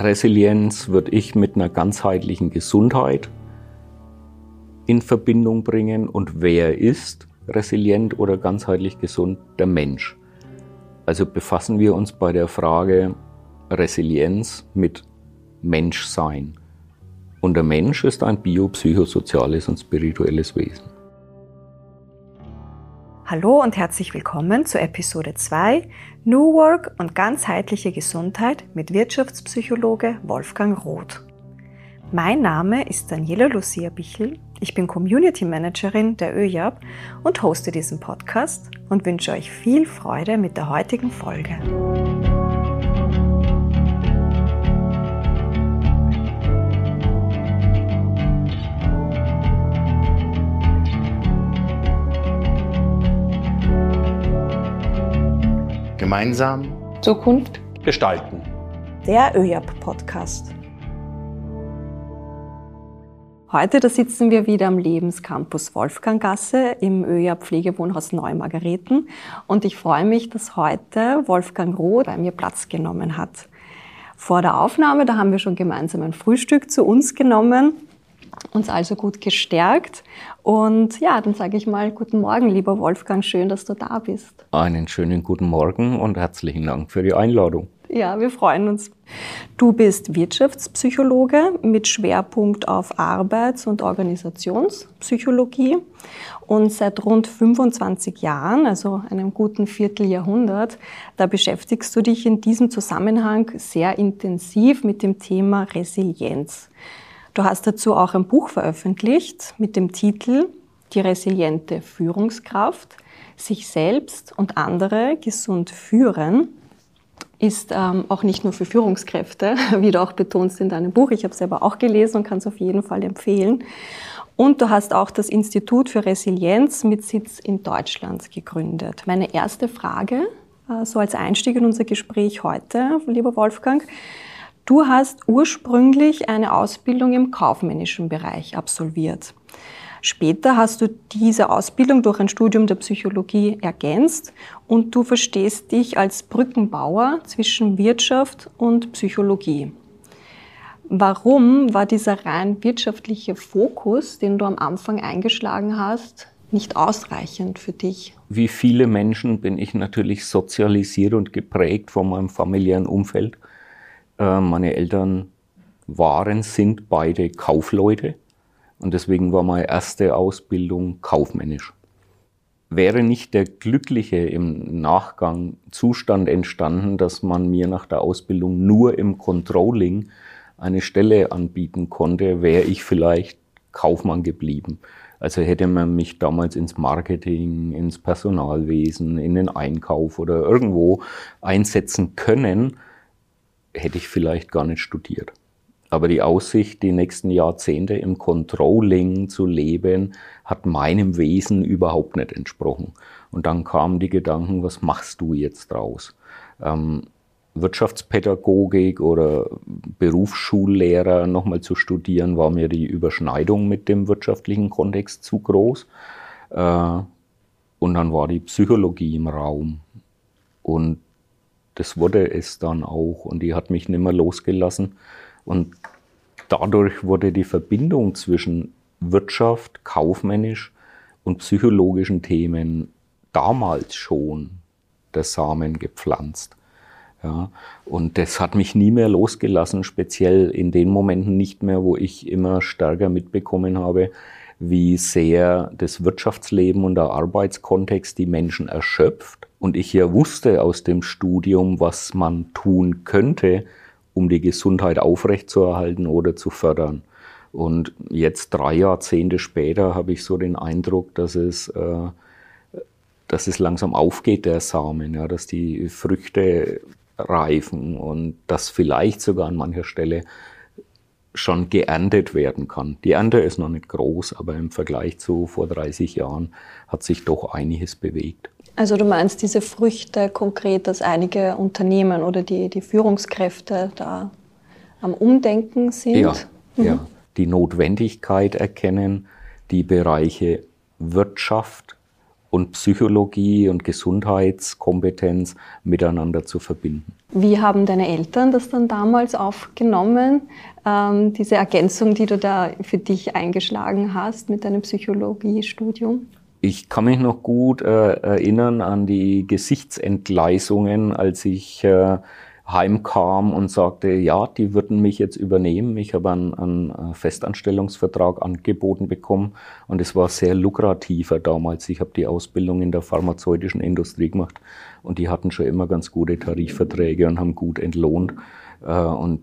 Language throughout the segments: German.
Resilienz würde ich mit einer ganzheitlichen Gesundheit in Verbindung bringen. Und wer ist resilient oder ganzheitlich gesund? Der Mensch. Also befassen wir uns bei der Frage Resilienz mit Menschsein. Und der Mensch ist ein biopsychosoziales und spirituelles Wesen. Hallo und herzlich willkommen zu Episode 2 New Work und ganzheitliche Gesundheit mit Wirtschaftspsychologe Wolfgang Roth. Mein Name ist Daniela Lucia Bichel, ich bin Community Managerin der ÖJAB und hoste diesen Podcast und wünsche euch viel Freude mit der heutigen Folge. Gemeinsam Zukunft gestalten. Der ÖJAP-Podcast. Heute, da sitzen wir wieder am Lebenscampus Wolfganggasse im ÖJAP Pflegewohnhaus Neumargareten und ich freue mich, dass heute Wolfgang Roth bei mir Platz genommen hat. Vor der Aufnahme, da haben wir schon gemeinsam ein Frühstück zu uns genommen uns also gut gestärkt. Und ja, dann sage ich mal guten Morgen, lieber Wolfgang, schön, dass du da bist. Einen schönen guten Morgen und herzlichen Dank für die Einladung. Ja, wir freuen uns. Du bist Wirtschaftspsychologe mit Schwerpunkt auf Arbeits- und Organisationspsychologie und seit rund 25 Jahren, also einem guten Vierteljahrhundert, da beschäftigst du dich in diesem Zusammenhang sehr intensiv mit dem Thema Resilienz. Du hast dazu auch ein Buch veröffentlicht mit dem Titel Die resiliente Führungskraft, sich selbst und andere gesund führen ist ähm, auch nicht nur für Führungskräfte, wie du auch betonst in deinem Buch. Ich habe es selber auch gelesen und kann es auf jeden Fall empfehlen. Und du hast auch das Institut für Resilienz mit Sitz in Deutschland gegründet. Meine erste Frage, äh, so als Einstieg in unser Gespräch heute, lieber Wolfgang, Du hast ursprünglich eine Ausbildung im kaufmännischen Bereich absolviert. Später hast du diese Ausbildung durch ein Studium der Psychologie ergänzt und du verstehst dich als Brückenbauer zwischen Wirtschaft und Psychologie. Warum war dieser rein wirtschaftliche Fokus, den du am Anfang eingeschlagen hast, nicht ausreichend für dich? Wie viele Menschen bin ich natürlich sozialisiert und geprägt von meinem familiären Umfeld. Äh, meine Eltern waren, sind beide Kaufleute und deswegen war meine erste Ausbildung kaufmännisch. Wäre nicht der glückliche im Nachgang Zustand entstanden, dass man mir nach der Ausbildung nur im Controlling eine Stelle anbieten konnte, wäre ich vielleicht Kaufmann geblieben. Also hätte man mich damals ins Marketing, ins Personalwesen, in den Einkauf oder irgendwo einsetzen können, hätte ich vielleicht gar nicht studiert. Aber die Aussicht, die nächsten Jahrzehnte im Controlling zu leben, hat meinem Wesen überhaupt nicht entsprochen. Und dann kamen die Gedanken, was machst du jetzt draus? Ähm, Wirtschaftspädagogik oder Berufsschullehrer nochmal zu studieren, war mir die Überschneidung mit dem wirtschaftlichen Kontext zu groß. Äh, und dann war die Psychologie im Raum. Und das wurde es dann auch und die hat mich nicht mehr losgelassen. Und dadurch wurde die Verbindung zwischen Wirtschaft, kaufmännisch und psychologischen Themen damals schon der Samen gepflanzt. Ja, und das hat mich nie mehr losgelassen, speziell in den Momenten nicht mehr, wo ich immer stärker mitbekommen habe, wie sehr das Wirtschaftsleben und der Arbeitskontext die Menschen erschöpft und ich ja wusste aus dem Studium, was man tun könnte, um die Gesundheit aufrechtzuerhalten oder zu fördern. Und jetzt drei Jahrzehnte später habe ich so den Eindruck, dass es, äh, dass es langsam aufgeht, der Samen, ja, dass die Früchte reifen und dass vielleicht sogar an mancher Stelle schon geerntet werden kann. Die Ernte ist noch nicht groß, aber im Vergleich zu vor 30 Jahren hat sich doch einiges bewegt. Also du meinst diese Früchte konkret, dass einige Unternehmen oder die, die Führungskräfte da am Umdenken sind? Ja, mhm. ja, die Notwendigkeit erkennen, die Bereiche Wirtschaft und Psychologie und Gesundheitskompetenz miteinander zu verbinden. Wie haben deine Eltern das dann damals aufgenommen, ähm, diese Ergänzung, die du da für dich eingeschlagen hast mit deinem Psychologiestudium? Ich kann mich noch gut äh, erinnern an die Gesichtsentgleisungen, als ich äh, heimkam und sagte, ja, die würden mich jetzt übernehmen. Ich habe einen, einen Festanstellungsvertrag angeboten bekommen und es war sehr lukrativer damals. Ich habe die Ausbildung in der pharmazeutischen Industrie gemacht und die hatten schon immer ganz gute Tarifverträge und haben gut entlohnt. Äh, und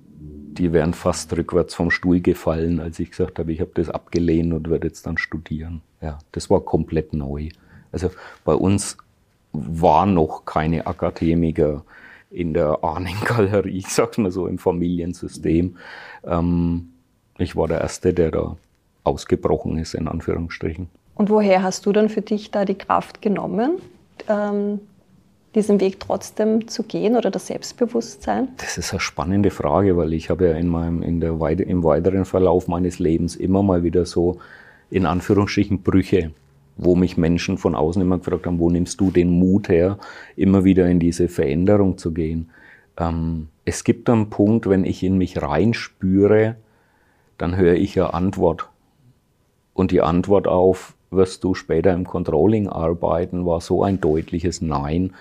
die wären fast rückwärts vom Stuhl gefallen, als ich gesagt habe, ich habe das abgelehnt und werde jetzt dann studieren. Ja, das war komplett neu. Also bei uns waren noch keine Akademiker in der Ahnengalerie, ich sag's mal so, im Familiensystem. Ähm, ich war der Erste, der da ausgebrochen ist, in Anführungsstrichen. Und woher hast du dann für dich da die Kraft genommen, ähm, diesen Weg trotzdem zu gehen oder das Selbstbewusstsein? Das ist eine spannende Frage, weil ich habe ja in meinem, in der, im weiteren Verlauf meines Lebens immer mal wieder so in Anführungsstrichen Brüche wo mich Menschen von außen immer gefragt haben, wo nimmst du den Mut her, immer wieder in diese Veränderung zu gehen. Ähm, es gibt einen Punkt, wenn ich in mich reinspüre, dann höre ich eine Antwort. Und die Antwort auf, wirst du später im Controlling arbeiten, war so ein deutliches Nein,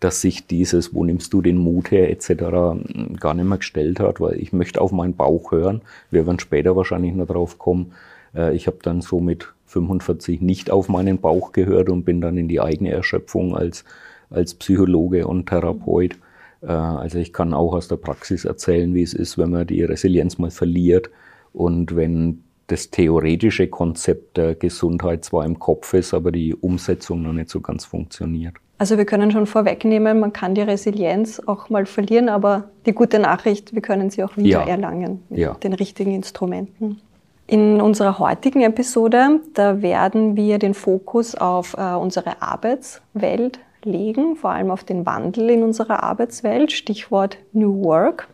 dass sich dieses, wo nimmst du den Mut her, etc. gar nicht mehr gestellt hat, weil ich möchte auf meinen Bauch hören. Wir werden später wahrscheinlich noch drauf kommen. Äh, ich habe dann so mit 45 nicht auf meinen Bauch gehört und bin dann in die eigene Erschöpfung als, als Psychologe und Therapeut. Äh, also ich kann auch aus der Praxis erzählen, wie es ist, wenn man die Resilienz mal verliert und wenn das theoretische Konzept der Gesundheit zwar im Kopf ist, aber die Umsetzung noch nicht so ganz funktioniert. Also wir können schon vorwegnehmen, man kann die Resilienz auch mal verlieren, aber die gute Nachricht, wir können sie auch wieder ja. erlangen mit ja. den richtigen Instrumenten. In unserer heutigen Episode, da werden wir den Fokus auf äh, unsere Arbeitswelt legen, vor allem auf den Wandel in unserer Arbeitswelt, Stichwort New Work.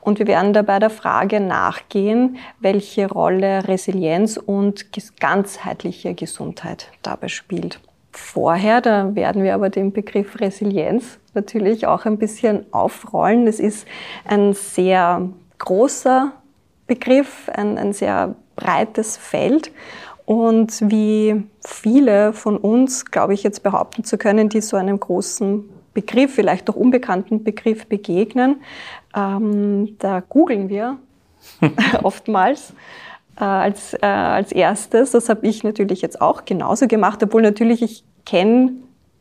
Und wir werden dabei der Frage nachgehen, welche Rolle Resilienz und ganzheitliche Gesundheit dabei spielt. Vorher, da werden wir aber den Begriff Resilienz natürlich auch ein bisschen aufrollen. Es ist ein sehr großer Begriff, ein, ein sehr breites Feld. Und wie viele von uns, glaube ich, jetzt behaupten zu können, die so einem großen Begriff, vielleicht auch unbekannten Begriff begegnen, ähm, da googeln wir oftmals äh, als, äh, als erstes. Das habe ich natürlich jetzt auch genauso gemacht, obwohl natürlich ich kenne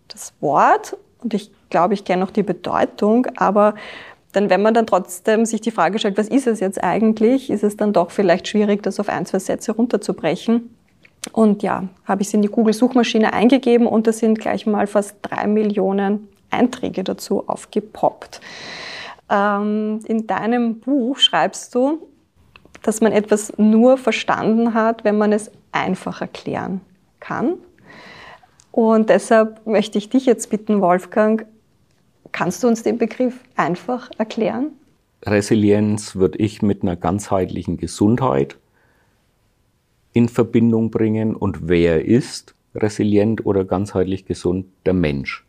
das Wort und ich glaube, ich kenne auch die Bedeutung, aber denn wenn man dann trotzdem sich die Frage stellt, was ist es jetzt eigentlich, ist es dann doch vielleicht schwierig, das auf ein, zwei Sätze runterzubrechen. Und ja, habe ich es in die Google-Suchmaschine eingegeben und da sind gleich mal fast drei Millionen Einträge dazu aufgepoppt. Ähm, in deinem Buch schreibst du, dass man etwas nur verstanden hat, wenn man es einfach erklären kann. Und deshalb möchte ich dich jetzt bitten, Wolfgang, Kannst du uns den Begriff einfach erklären? Resilienz würde ich mit einer ganzheitlichen Gesundheit in Verbindung bringen. Und wer ist resilient oder ganzheitlich gesund? Der Mensch.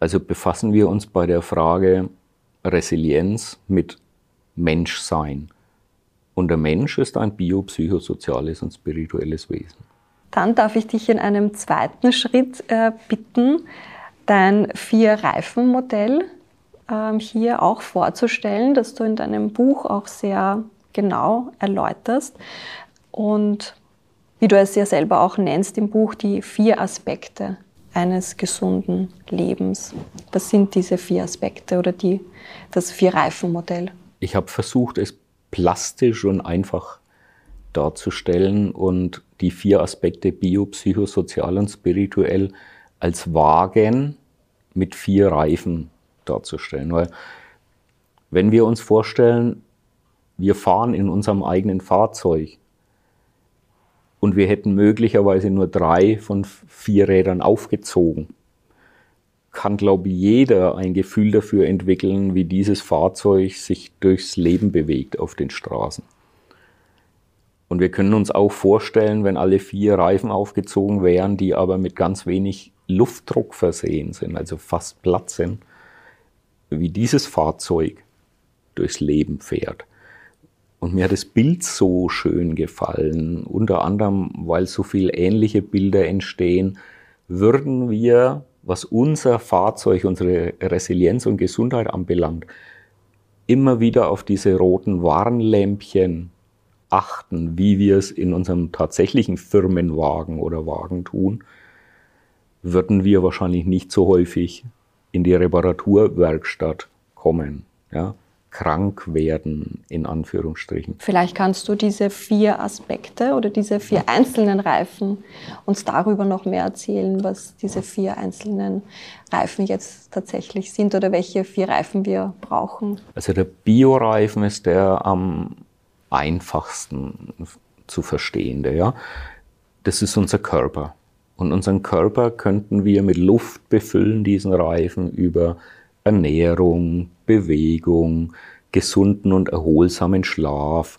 Also befassen wir uns bei der Frage Resilienz mit Menschsein. Und der Mensch ist ein biopsychosoziales und spirituelles Wesen. Dann darf ich dich in einem zweiten Schritt äh, bitten, dein Vier-Reifen-Modell ähm, hier auch vorzustellen, das du in deinem Buch auch sehr genau erläuterst. Und wie du es ja selber auch nennst im Buch, die vier Aspekte eines gesunden Lebens. Das sind diese vier Aspekte oder die, das Vier-Reifen-Modell. Ich habe versucht, es plastisch und einfach darzustellen und die vier Aspekte bio, psychosozial und spirituell als Wagen mit vier Reifen darzustellen. Weil wenn wir uns vorstellen, wir fahren in unserem eigenen Fahrzeug und wir hätten möglicherweise nur drei von vier Rädern aufgezogen, kann, glaube ich, jeder ein Gefühl dafür entwickeln, wie dieses Fahrzeug sich durchs Leben bewegt auf den Straßen. Und wir können uns auch vorstellen, wenn alle vier Reifen aufgezogen wären, die aber mit ganz wenig Luftdruck versehen sind, also fast platt sind, wie dieses Fahrzeug durchs Leben fährt. Und mir hat das Bild so schön gefallen, unter anderem, weil so viele ähnliche Bilder entstehen, würden wir, was unser Fahrzeug, unsere Resilienz und Gesundheit anbelangt, immer wieder auf diese roten Warnlämpchen achten, wie wir es in unserem tatsächlichen Firmenwagen oder Wagen tun, würden wir wahrscheinlich nicht so häufig in die Reparaturwerkstatt kommen. Ja? krank werden, in Anführungsstrichen. Vielleicht kannst du diese vier Aspekte oder diese vier einzelnen Reifen uns darüber noch mehr erzählen, was diese vier einzelnen Reifen jetzt tatsächlich sind oder welche vier Reifen wir brauchen. Also der Bioreifen ist der am einfachsten zu verstehende. Ja? Das ist unser Körper. Und unseren Körper könnten wir mit Luft befüllen, diesen Reifen, über Ernährung, Bewegung, gesunden und erholsamen Schlaf,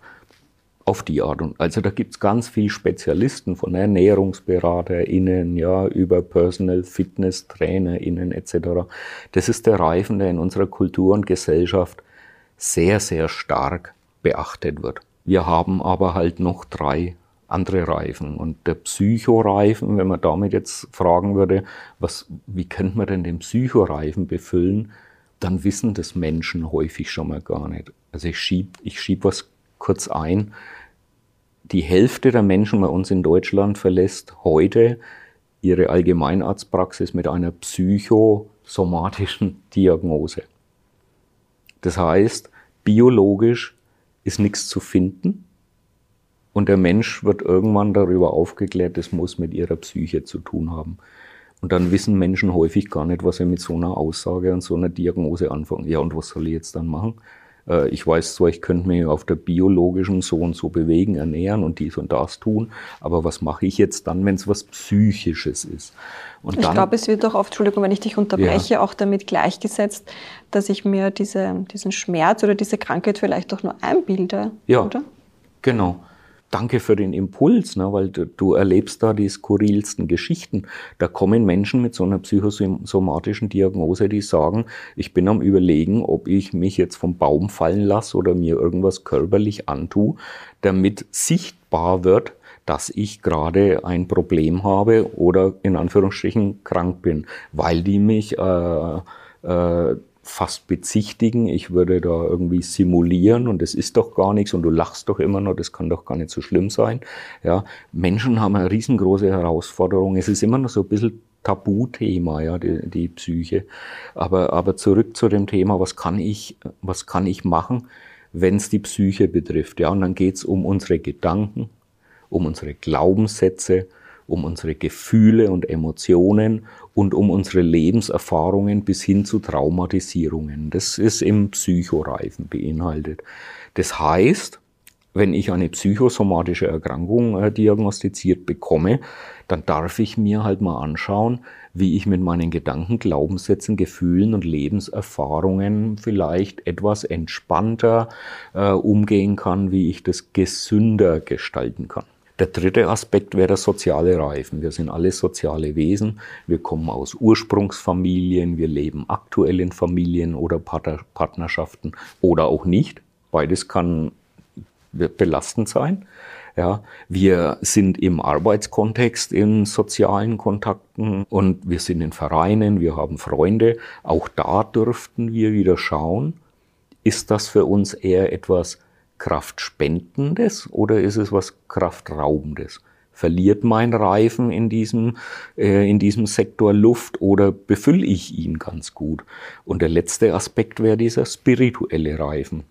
auf die Art. Und also da gibt es ganz viele Spezialisten von ErnährungsberaterInnen, ja, über Personal Fitness TrainerInnen etc. Das ist der Reifen, der in unserer Kultur und Gesellschaft sehr, sehr stark beachtet wird. Wir haben aber halt noch drei andere Reifen. Und der Psychoreifen, wenn man damit jetzt fragen würde, was, wie könnte man denn den Psychoreifen befüllen, dann wissen das Menschen häufig schon mal gar nicht. Also ich schieb, ich schieb was kurz ein. Die Hälfte der Menschen bei uns in Deutschland verlässt heute ihre Allgemeinarztpraxis mit einer psychosomatischen Diagnose. Das heißt, biologisch ist nichts zu finden und der Mensch wird irgendwann darüber aufgeklärt, es muss mit ihrer Psyche zu tun haben. Und dann wissen Menschen häufig gar nicht, was sie mit so einer Aussage und so einer Diagnose anfangen. Ja, und was soll ich jetzt dann machen? Äh, ich weiß zwar, ich könnte mich auf der biologischen so und so bewegen, ernähren und dies und das tun, aber was mache ich jetzt dann, wenn es was Psychisches ist? Und ich glaube, es wird auch oft, Entschuldigung, wenn ich dich unterbreche, ja. auch damit gleichgesetzt, dass ich mir diese, diesen Schmerz oder diese Krankheit vielleicht auch nur einbilde, ja, oder? Genau danke für den Impuls, ne, weil du, du, erlebst da die skurrilsten Geschichten. Da kommen Menschen mit so einer psychosomatischen Diagnose, die sagen, ich bin am Überlegen, ob ich mich jetzt vom Baum fallen lasse oder mir irgendwas körperlich antue, damit sichtbar wird, dass ich gerade ein Problem habe oder in Anführungsstrichen krank bin, weil die mich äh, äh, fast bezichtigen, ich würde da irgendwie simulieren und es ist doch gar nichts und du lachst doch immer noch, das kann doch gar nicht so schlimm sein. Ja, Menschen haben eine riesengroße Herausforderung. Es ist immer noch so ein bisschen Tabuthema, ja, die, die Psyche. Aber, aber zurück zu dem Thema, was kann ich, was kann ich machen, wenn es die Psyche betrifft? Ja, und dann geht's um unsere Gedanken, um unsere Glaubenssätze, um unsere Gefühle und Emotionen und um unsere Lebenserfahrungen bis hin zu Traumatisierungen. Das ist im Psychoreifen beinhaltet. Das heißt, wenn ich eine psychosomatische Erkrankung äh, diagnostiziert bekomme, dann darf ich mir halt mal anschauen, wie ich mit meinen Gedanken, Glaubenssätzen, Gefühlen und Lebenserfahrungen vielleicht etwas entspannter äh, umgehen kann, wie ich das gesünder gestalten kann. Der dritte Aspekt wäre der soziale Reifen. Wir sind alle soziale Wesen. Wir kommen aus Ursprungsfamilien. Wir leben aktuell in Familien oder Partnerschaften oder auch nicht. Beides kann belastend sein. Ja, wir sind im Arbeitskontext in sozialen Kontakten und wir sind in Vereinen, wir haben Freunde. Auch da dürften wir wieder schauen, ist das für uns eher etwas Kraftspendendes oder ist es was Kraftraubendes? Verliert mein Reifen in diesem, äh, in diesem Sektor Luft oder befülle ich ihn ganz gut? Und der letzte Aspekt wäre dieser spirituelle Reifen.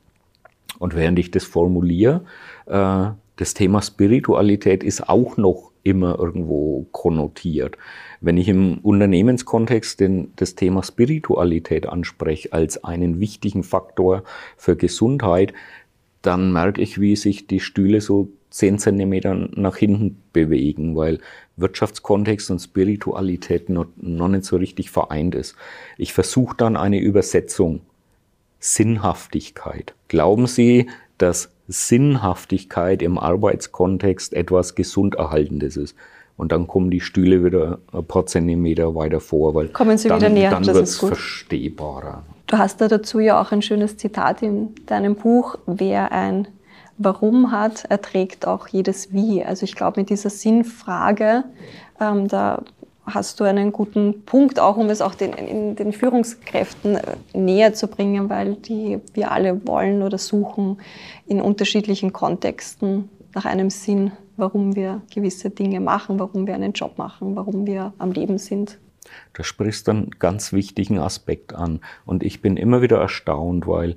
Und während ich das formuliere, äh, das Thema Spiritualität ist auch noch immer irgendwo konnotiert. Wenn ich im Unternehmenskontext den, das Thema Spiritualität anspreche als einen wichtigen Faktor für Gesundheit, dann merke ich, wie sich die Stühle so zehn Zentimeter nach hinten bewegen, weil Wirtschaftskontext und Spiritualität noch, noch nicht so richtig vereint ist. Ich versuche dann eine Übersetzung. Sinnhaftigkeit. Glauben Sie, dass Sinnhaftigkeit im Arbeitskontext etwas Gesunderhaltendes ist. Und dann kommen die Stühle wieder ein paar Zentimeter weiter vor, weil kommen Sie dann, wieder näher, dann wird es verstehbarer. Du hast da dazu ja auch ein schönes Zitat in deinem Buch, wer ein Warum hat, erträgt auch jedes Wie. Also ich glaube, mit dieser Sinnfrage, ähm, da hast du einen guten Punkt, auch um es auch den, den Führungskräften äh, näher zu bringen, weil die wir alle wollen oder suchen in unterschiedlichen Kontexten nach einem Sinn, warum wir gewisse Dinge machen, warum wir einen Job machen, warum wir am Leben sind. Da sprichst du einen ganz wichtigen Aspekt an. Und ich bin immer wieder erstaunt, weil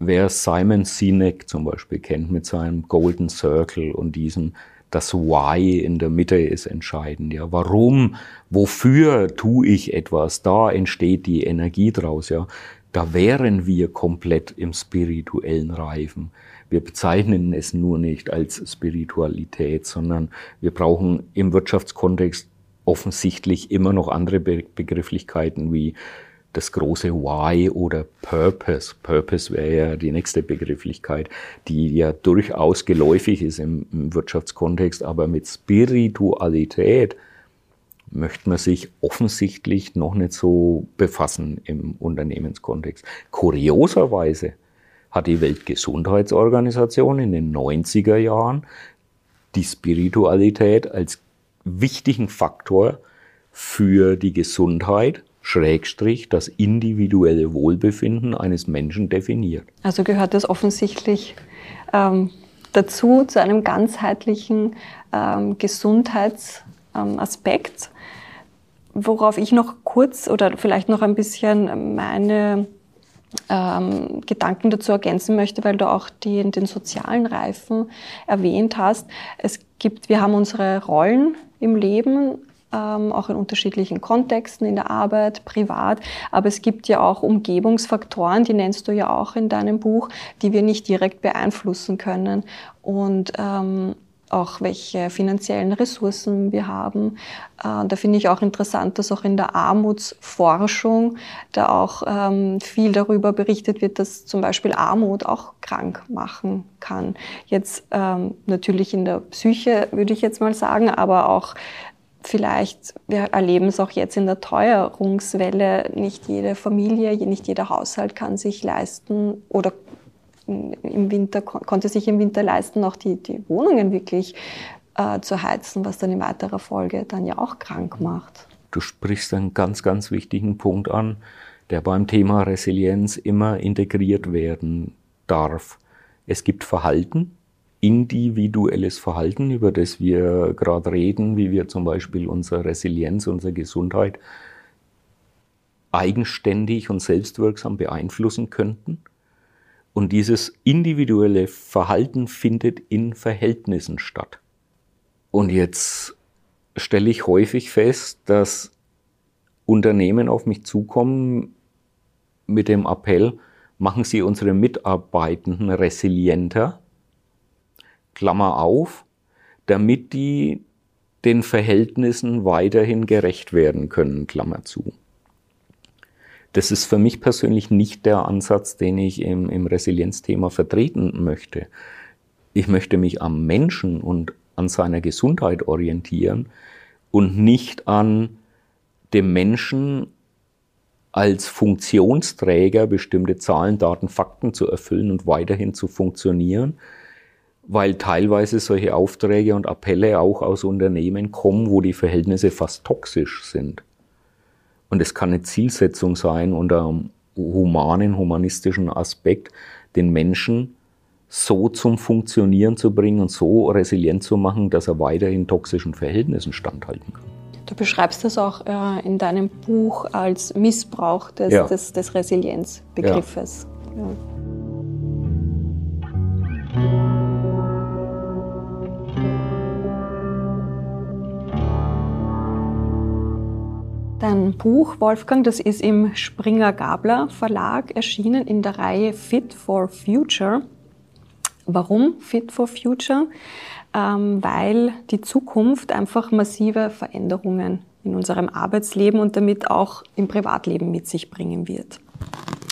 Wer Simon Sinek zum Beispiel kennt mit seinem Golden Circle und diesem, das Why in der Mitte ist entscheidend. Ja, warum, wofür tue ich etwas? Da entsteht die Energie draus. Ja, da wären wir komplett im spirituellen Reifen. Wir bezeichnen es nur nicht als Spiritualität, sondern wir brauchen im Wirtschaftskontext offensichtlich immer noch andere Begrifflichkeiten wie das große Why oder Purpose. Purpose wäre ja die nächste Begrifflichkeit, die ja durchaus geläufig ist im, im Wirtschaftskontext, aber mit Spiritualität möchte man sich offensichtlich noch nicht so befassen im Unternehmenskontext. Kurioserweise hat die Weltgesundheitsorganisation in den 90er Jahren die Spiritualität als wichtigen Faktor für die Gesundheit Schrägstrich das individuelle Wohlbefinden eines Menschen definiert. Also gehört das offensichtlich ähm, dazu, zu einem ganzheitlichen ähm, Gesundheitsaspekt, worauf ich noch kurz oder vielleicht noch ein bisschen meine ähm, Gedanken dazu ergänzen möchte, weil du auch die, den sozialen Reifen erwähnt hast. Es gibt, wir haben unsere Rollen im Leben, ähm, auch in unterschiedlichen Kontexten, in der Arbeit, privat. Aber es gibt ja auch Umgebungsfaktoren, die nennst du ja auch in deinem Buch, die wir nicht direkt beeinflussen können. Und ähm, auch welche finanziellen Ressourcen wir haben. Äh, da finde ich auch interessant, dass auch in der Armutsforschung da auch ähm, viel darüber berichtet wird, dass zum Beispiel Armut auch krank machen kann. Jetzt ähm, natürlich in der Psyche würde ich jetzt mal sagen, aber auch vielleicht, wir erleben es auch jetzt in der Teuerungswelle, nicht jede Familie, nicht jeder Haushalt kann sich leisten oder im Winter, konnte sich im Winter leisten, auch die, die Wohnungen wirklich äh, zu heizen, was dann in weiterer Folge dann ja auch krank macht. Du sprichst einen ganz, ganz wichtigen Punkt an, der beim Thema Resilienz immer integriert werden darf. Es gibt Verhalten, individuelles Verhalten, über das wir gerade reden, wie wir zum Beispiel unsere Resilienz, unsere Gesundheit eigenständig und selbstwirksam beeinflussen könnten. Und dieses individuelle Verhalten findet in Verhältnissen statt. Und jetzt stelle ich häufig fest, dass Unternehmen auf mich zukommen mit dem Appell, machen Sie unsere Mitarbeitenden resilienter Klammer auf, damit die den Verhältnissen weiterhin gerecht werden können, Klammer zu. Das ist für mich persönlich nicht der Ansatz, den ich im, im Resilienzthema vertreten möchte. Ich möchte mich am Menschen und an seiner Gesundheit orientieren und nicht an dem Menschen als Funktionsträger bestimmte Zahlen, Daten, Fakten zu erfüllen und weiterhin zu funktionieren, weil teilweise solche Aufträge und Appelle auch aus Unternehmen kommen, wo die Verhältnisse fast toxisch sind. Und es kann eine Zielsetzung sein, unter einem humanen, humanistischen Aspekt, den Menschen so zum Funktionieren zu bringen und so resilient zu machen, dass er weiterhin toxischen Verhältnissen standhalten kann. Du beschreibst das auch äh, in deinem Buch als Missbrauch des, ja. des, des Resilienzbegriffes. Ja. Ja. Dein Buch, Wolfgang, das ist im Springer Gabler Verlag erschienen in der Reihe Fit for Future. Warum Fit for Future? Ähm, weil die Zukunft einfach massive Veränderungen in unserem Arbeitsleben und damit auch im Privatleben mit sich bringen wird.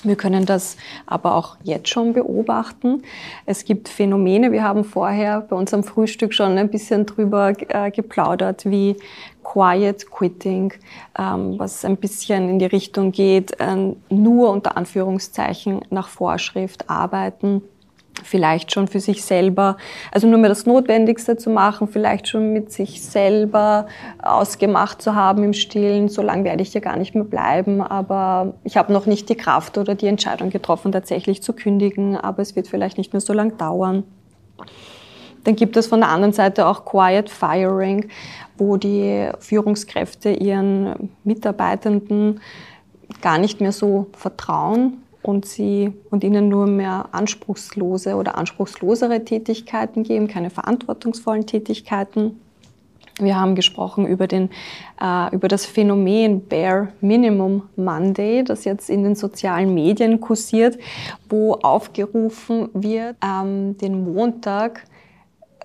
Wir können das aber auch jetzt schon beobachten. Es gibt Phänomene, wir haben vorher bei unserem Frühstück schon ein bisschen drüber äh, geplaudert, wie Quiet Quitting, ähm, was ein bisschen in die Richtung geht, äh, nur unter Anführungszeichen nach Vorschrift arbeiten vielleicht schon für sich selber, also nur mehr das Notwendigste zu machen, vielleicht schon mit sich selber ausgemacht zu haben im Stillen, so lange werde ich ja gar nicht mehr bleiben, aber ich habe noch nicht die Kraft oder die Entscheidung getroffen, tatsächlich zu kündigen, aber es wird vielleicht nicht mehr so lange dauern. Dann gibt es von der anderen Seite auch Quiet Firing, wo die Führungskräfte ihren Mitarbeitenden gar nicht mehr so vertrauen und sie und ihnen nur mehr anspruchslose oder anspruchslosere Tätigkeiten geben, keine verantwortungsvollen Tätigkeiten. Wir haben gesprochen über, den, äh, über das Phänomen Bare Minimum Monday, das jetzt in den sozialen Medien kursiert, wo aufgerufen wird, ähm, den Montag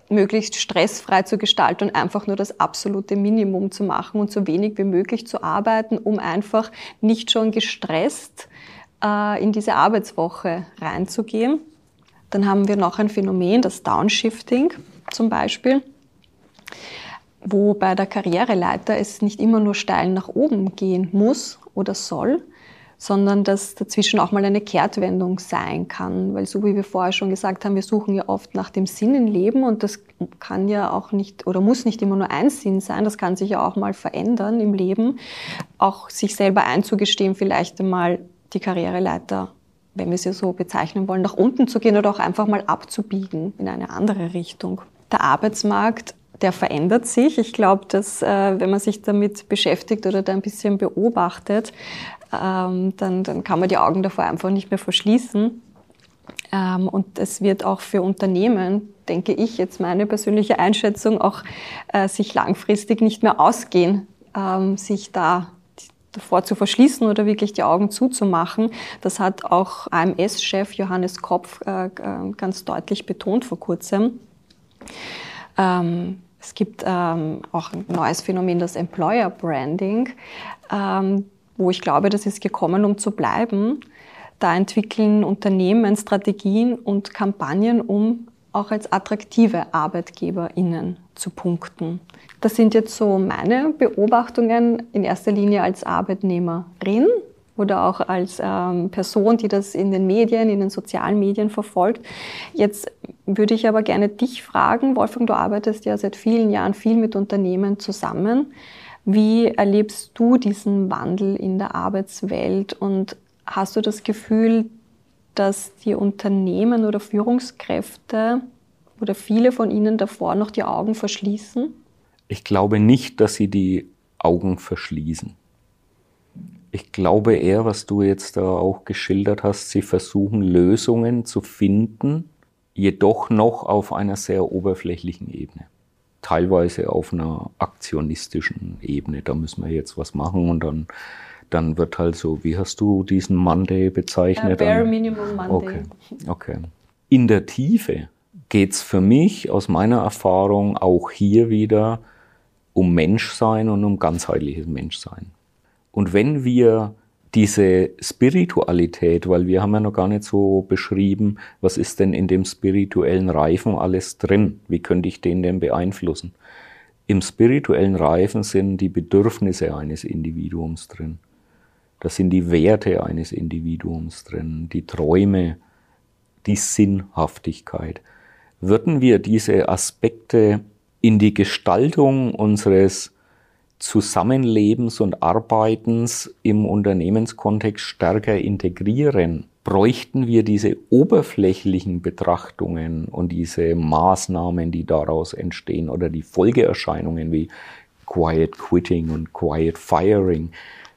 möglichst stressfrei zu gestalten und einfach nur das absolute Minimum zu machen und so wenig wie möglich zu arbeiten, um einfach nicht schon gestresst in diese Arbeitswoche reinzugehen. Dann haben wir noch ein Phänomen, das Downshifting zum Beispiel, wo bei der Karriereleiter es nicht immer nur steil nach oben gehen muss oder soll, sondern dass dazwischen auch mal eine Kehrtwendung sein kann. Weil so wie wir vorher schon gesagt haben, wir suchen ja oft nach dem Sinn im Leben und das kann ja auch nicht oder muss nicht immer nur ein Sinn sein, das kann sich ja auch mal verändern im Leben. Auch sich selber einzugestehen, vielleicht einmal die Karriereleiter, wenn wir sie so bezeichnen wollen, nach unten zu gehen oder auch einfach mal abzubiegen in eine andere Richtung. Der Arbeitsmarkt, der verändert sich. Ich glaube, dass äh, wenn man sich damit beschäftigt oder da ein bisschen beobachtet, ähm, dann, dann kann man die Augen davor einfach nicht mehr verschließen. Ähm, und es wird auch für Unternehmen, denke ich, jetzt meine persönliche Einschätzung, auch äh, sich langfristig nicht mehr ausgehen, ähm, sich da davor zu verschließen oder wirklich die Augen zuzumachen. Das hat auch AMS-Chef Johannes Kopf äh, ganz deutlich betont vor kurzem. Ähm, es gibt ähm, auch ein neues Phänomen, das Employer Branding, ähm, wo ich glaube, das ist gekommen, um zu bleiben. Da entwickeln Unternehmen Strategien und Kampagnen, um auch als attraktive ArbeitgeberInnen zu punkten. Das sind jetzt so meine Beobachtungen in erster Linie als Arbeitnehmerin oder auch als ähm, Person, die das in den Medien, in den sozialen Medien verfolgt. Jetzt würde ich aber gerne dich fragen, Wolfgang, du arbeitest ja seit vielen Jahren viel mit Unternehmen zusammen. Wie erlebst du diesen Wandel in der Arbeitswelt und hast du das Gefühl, dass die Unternehmen oder Führungskräfte oder viele von ihnen davor noch die Augen verschließen? Ich glaube nicht, dass sie die Augen verschließen. Ich glaube eher, was du jetzt da auch geschildert hast, sie versuchen Lösungen zu finden, jedoch noch auf einer sehr oberflächlichen Ebene. Teilweise auf einer aktionistischen Ebene. Da müssen wir jetzt was machen und dann, dann wird halt so, wie hast du diesen Monday bezeichnet? Uh, bare Minimum Monday. Okay, okay. In der Tiefe geht es für mich aus meiner Erfahrung auch hier wieder um Menschsein und um ganzheitliches Menschsein. Und wenn wir diese Spiritualität, weil wir haben ja noch gar nicht so beschrieben, was ist denn in dem spirituellen Reifen alles drin? Wie könnte ich den denn beeinflussen? Im spirituellen Reifen sind die Bedürfnisse eines Individuums drin. Da sind die Werte eines Individuums drin, die Träume, die Sinnhaftigkeit. Würden wir diese Aspekte in die Gestaltung unseres Zusammenlebens und Arbeitens im Unternehmenskontext stärker integrieren, bräuchten wir diese oberflächlichen Betrachtungen und diese Maßnahmen, die daraus entstehen oder die Folgeerscheinungen wie Quiet Quitting und Quiet Firing.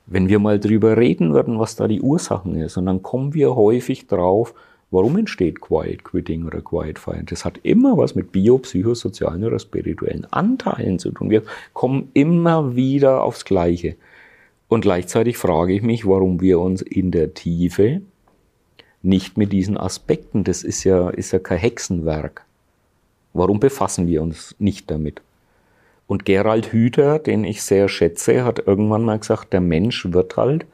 Wenn wir mal drüber reden würden, was da die Ursachen ist, und dann kommen wir häufig drauf, Warum entsteht Quiet Quitting oder Quiet Fire? Das hat immer was mit biopsychosozialen oder spirituellen Anteilen zu tun. Wir kommen immer wieder aufs Gleiche. Und gleichzeitig frage ich mich, warum wir uns in der Tiefe nicht mit diesen Aspekten, das ist ja, ist ja kein Hexenwerk. Warum befassen wir uns nicht damit? Und Gerald Hüther, den ich sehr schätze, hat irgendwann mal gesagt, der Mensch wird halt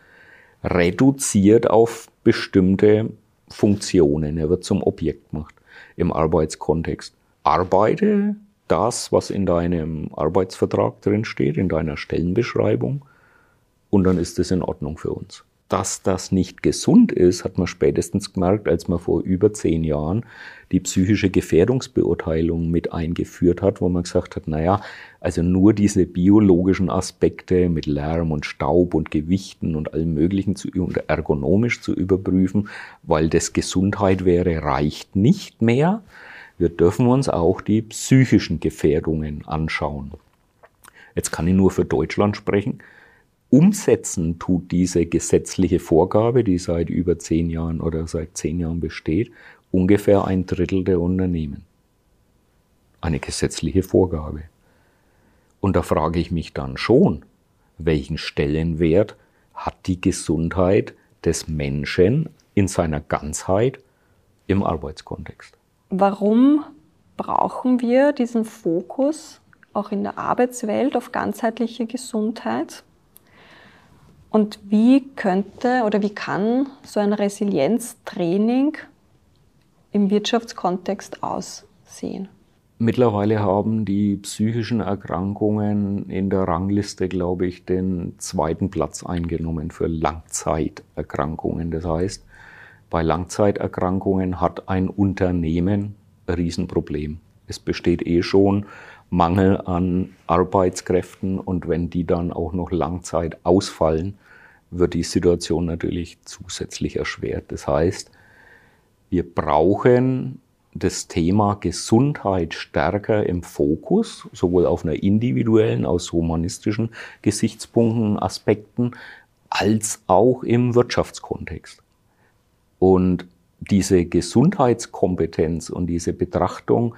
reduziert auf bestimmte Funktionen. Er wird zum Objekt gemacht im Arbeitskontext. Arbeite das, was in deinem Arbeitsvertrag drinsteht, in deiner Stellenbeschreibung, und dann ist es in Ordnung für uns dass das nicht gesund ist, hat man spätestens gemerkt, als man vor über zehn Jahren die psychische Gefährdungsbeurteilung mit eingeführt hat, wo man gesagt hat, naja, also nur diese biologischen Aspekte mit Lärm und Staub und Gewichten und allem Möglichen zu, und ergonomisch zu überprüfen, weil das Gesundheit wäre, reicht nicht mehr. Wir dürfen uns auch die psychischen Gefährdungen anschauen. Jetzt kann ich nur für Deutschland sprechen. Umsetzen tut diese gesetzliche Vorgabe, die seit über zehn Jahren oder seit zehn Jahren besteht, ungefähr ein Drittel der Unternehmen. Eine gesetzliche Vorgabe. Und da frage ich mich dann schon, welchen Stellenwert hat die Gesundheit des Menschen in seiner Ganzheit im Arbeitskontext? Warum brauchen wir diesen Fokus auch in der Arbeitswelt auf ganzheitliche Gesundheit? Und wie könnte oder wie kann so ein Resilienztraining im Wirtschaftskontext aussehen? Mittlerweile haben die psychischen Erkrankungen in der Rangliste, glaube ich, den zweiten Platz eingenommen für Langzeiterkrankungen. Das heißt, bei Langzeiterkrankungen hat ein Unternehmen ein Riesenproblem. Es besteht eh schon Mangel an Arbeitskräften und wenn die dann auch noch Langzeit ausfallen, wird die Situation natürlich zusätzlich erschwert. Das heißt, wir brauchen das Thema Gesundheit stärker im Fokus, sowohl auf einer individuellen, aus humanistischen Gesichtspunkten, Aspekten, als auch im Wirtschaftskontext. Und diese Gesundheitskompetenz und diese Betrachtung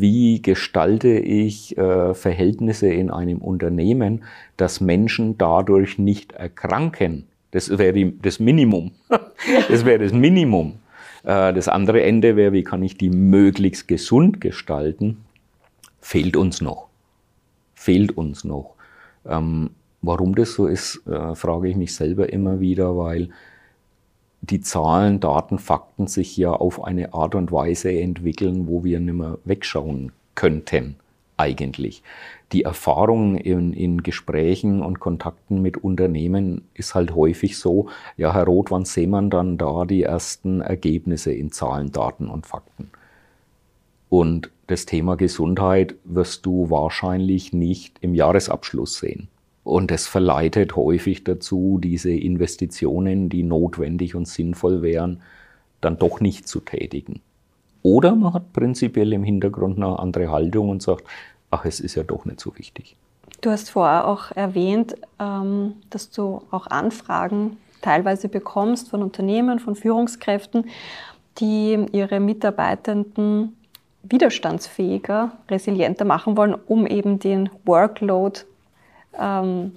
wie gestalte ich äh, Verhältnisse in einem Unternehmen, dass Menschen dadurch nicht erkranken. Das wäre das Minimum. das wäre das Minimum. Äh, das andere Ende wäre, wie kann ich die möglichst gesund gestalten, fehlt uns noch. Fehlt uns noch. Ähm, warum das so ist, äh, frage ich mich selber immer wieder, weil die Zahlen, Daten, Fakten sich ja auf eine Art und Weise entwickeln, wo wir nicht mehr wegschauen könnten eigentlich. Die Erfahrung in, in, Gesprächen und Kontakten mit Unternehmen ist halt häufig so, ja, Herr Roth, wann sehen wir dann da die ersten Ergebnisse in Zahlen, Daten und Fakten? Und das Thema Gesundheit wirst du wahrscheinlich nicht im Jahresabschluss sehen. Und es verleitet häufig dazu, diese Investitionen, die notwendig und sinnvoll wären, dann doch nicht zu tätigen. Oder man hat prinzipiell im Hintergrund eine andere Haltung und sagt, ach, es ist ja doch nicht so wichtig. Du hast vorher auch erwähnt, ähm, dass du auch Anfragen teilweise bekommst von Unternehmen, von Führungskräften, die ihre Mitarbeitenden widerstandsfähiger, resilienter machen wollen, um eben den Workload ähm,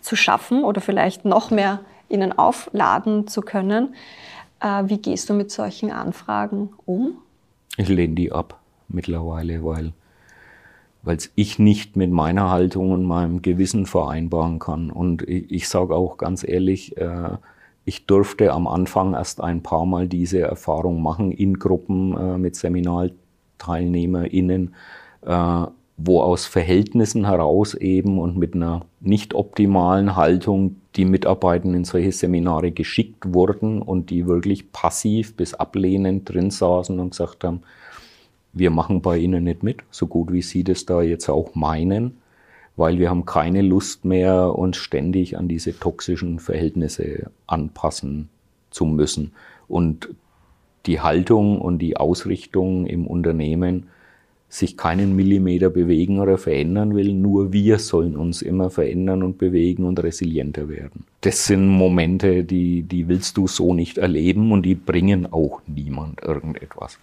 zu schaffen oder vielleicht noch mehr ihnen aufladen zu können. Äh, wie gehst du mit solchen Anfragen um? Ich lehne die ab mittlerweile, weil es ich nicht mit meiner Haltung und meinem Gewissen vereinbaren kann. Und ich, ich sage auch ganz ehrlich, äh, ich durfte am Anfang erst ein paar Mal diese Erfahrung machen in Gruppen äh, mit SeminarteilnehmerInnen, äh, wo aus Verhältnissen heraus eben und mit einer nicht optimalen Haltung die Mitarbeiter in solche Seminare geschickt wurden und die wirklich passiv bis ablehnend drin saßen und gesagt haben, wir machen bei Ihnen nicht mit, so gut wie Sie das da jetzt auch meinen, weil wir haben keine Lust mehr, uns ständig an diese toxischen Verhältnisse anpassen zu müssen. Und die Haltung und die Ausrichtung im Unternehmen sich keinen Millimeter bewegen oder verändern will. Nur wir sollen uns immer verändern und bewegen und resilienter werden. Das sind Momente, die, die willst du so nicht erleben und die bringen auch niemand irgendetwas.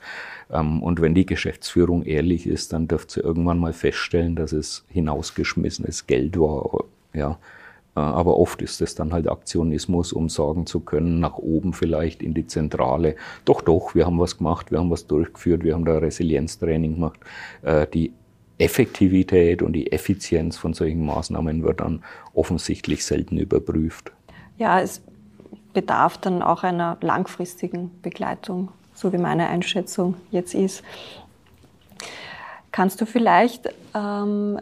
Ähm, und wenn die Geschäftsführung ehrlich ist, dann dürft sie irgendwann mal feststellen, dass es hinausgeschmissenes Geld war. Ja, aber oft ist es dann halt Aktionismus, um sagen zu können, nach oben vielleicht in die Zentrale, doch, doch, wir haben was gemacht, wir haben was durchgeführt, wir haben da Resilienztraining gemacht. Äh, die Effektivität und die Effizienz von solchen Maßnahmen wird dann offensichtlich selten überprüft. Ja, es bedarf dann auch einer langfristigen Begleitung, so wie meine Einschätzung jetzt ist. Kannst du vielleicht ähm,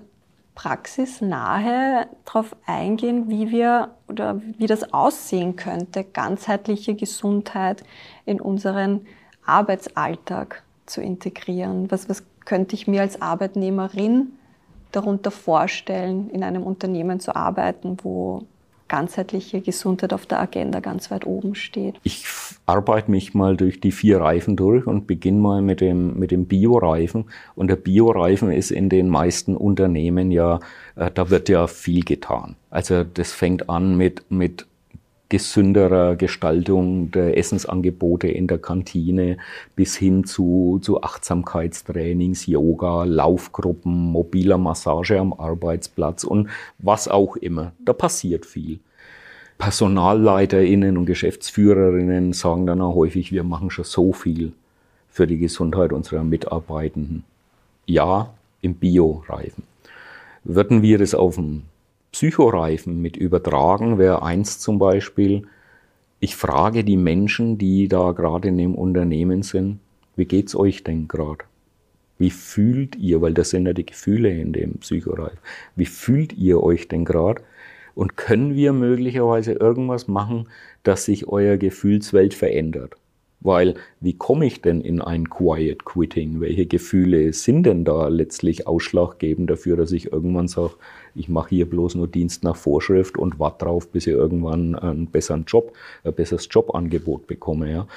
praxisnahe darauf eingehen, wie wir oder wie das aussehen könnte, ganzheitliche Gesundheit in unseren Arbeitsalltag zu integrieren? Was, was könnte ich mir als Arbeitnehmerin darunter vorstellen, in einem Unternehmen zu arbeiten, wo ganzheitliche Gesundheit auf der Agenda ganz weit oben steht. Ich arbeite mich mal durch die vier Reifen durch und beginne mal mit dem, mit dem Bioreifen. Und der Bioreifen ist in den meisten Unternehmen ja, äh, da wird ja viel getan. Also das fängt an mit, mit gesünderer Gestaltung der Essensangebote in der Kantine bis hin zu, zu Achtsamkeitstrainings, Yoga, Laufgruppen, mobiler Massage am Arbeitsplatz und was auch immer. Da passiert viel. PersonalleiterInnen und Geschäftsführerinnen sagen dann auch häufig, wir machen schon so viel für die Gesundheit unserer Mitarbeitenden. Ja, im Bio-Reifen. Würden wir das auf dem Psychoreifen mit übertragen wäre eins zum Beispiel, ich frage die Menschen, die da gerade in dem Unternehmen sind, wie geht's euch denn gerade? Wie fühlt ihr, weil das sind ja die Gefühle in dem Psychoreifen, wie fühlt ihr euch denn gerade? Und können wir möglicherweise irgendwas machen, dass sich euer Gefühlswelt verändert? Weil wie komme ich denn in ein Quiet Quitting? Welche Gefühle sind denn da letztlich ausschlaggebend dafür, dass ich irgendwann sage, ich mache hier bloß nur Dienst nach Vorschrift und warte drauf, bis ich irgendwann einen besseren Job, ein besseres Jobangebot bekomme. Ja?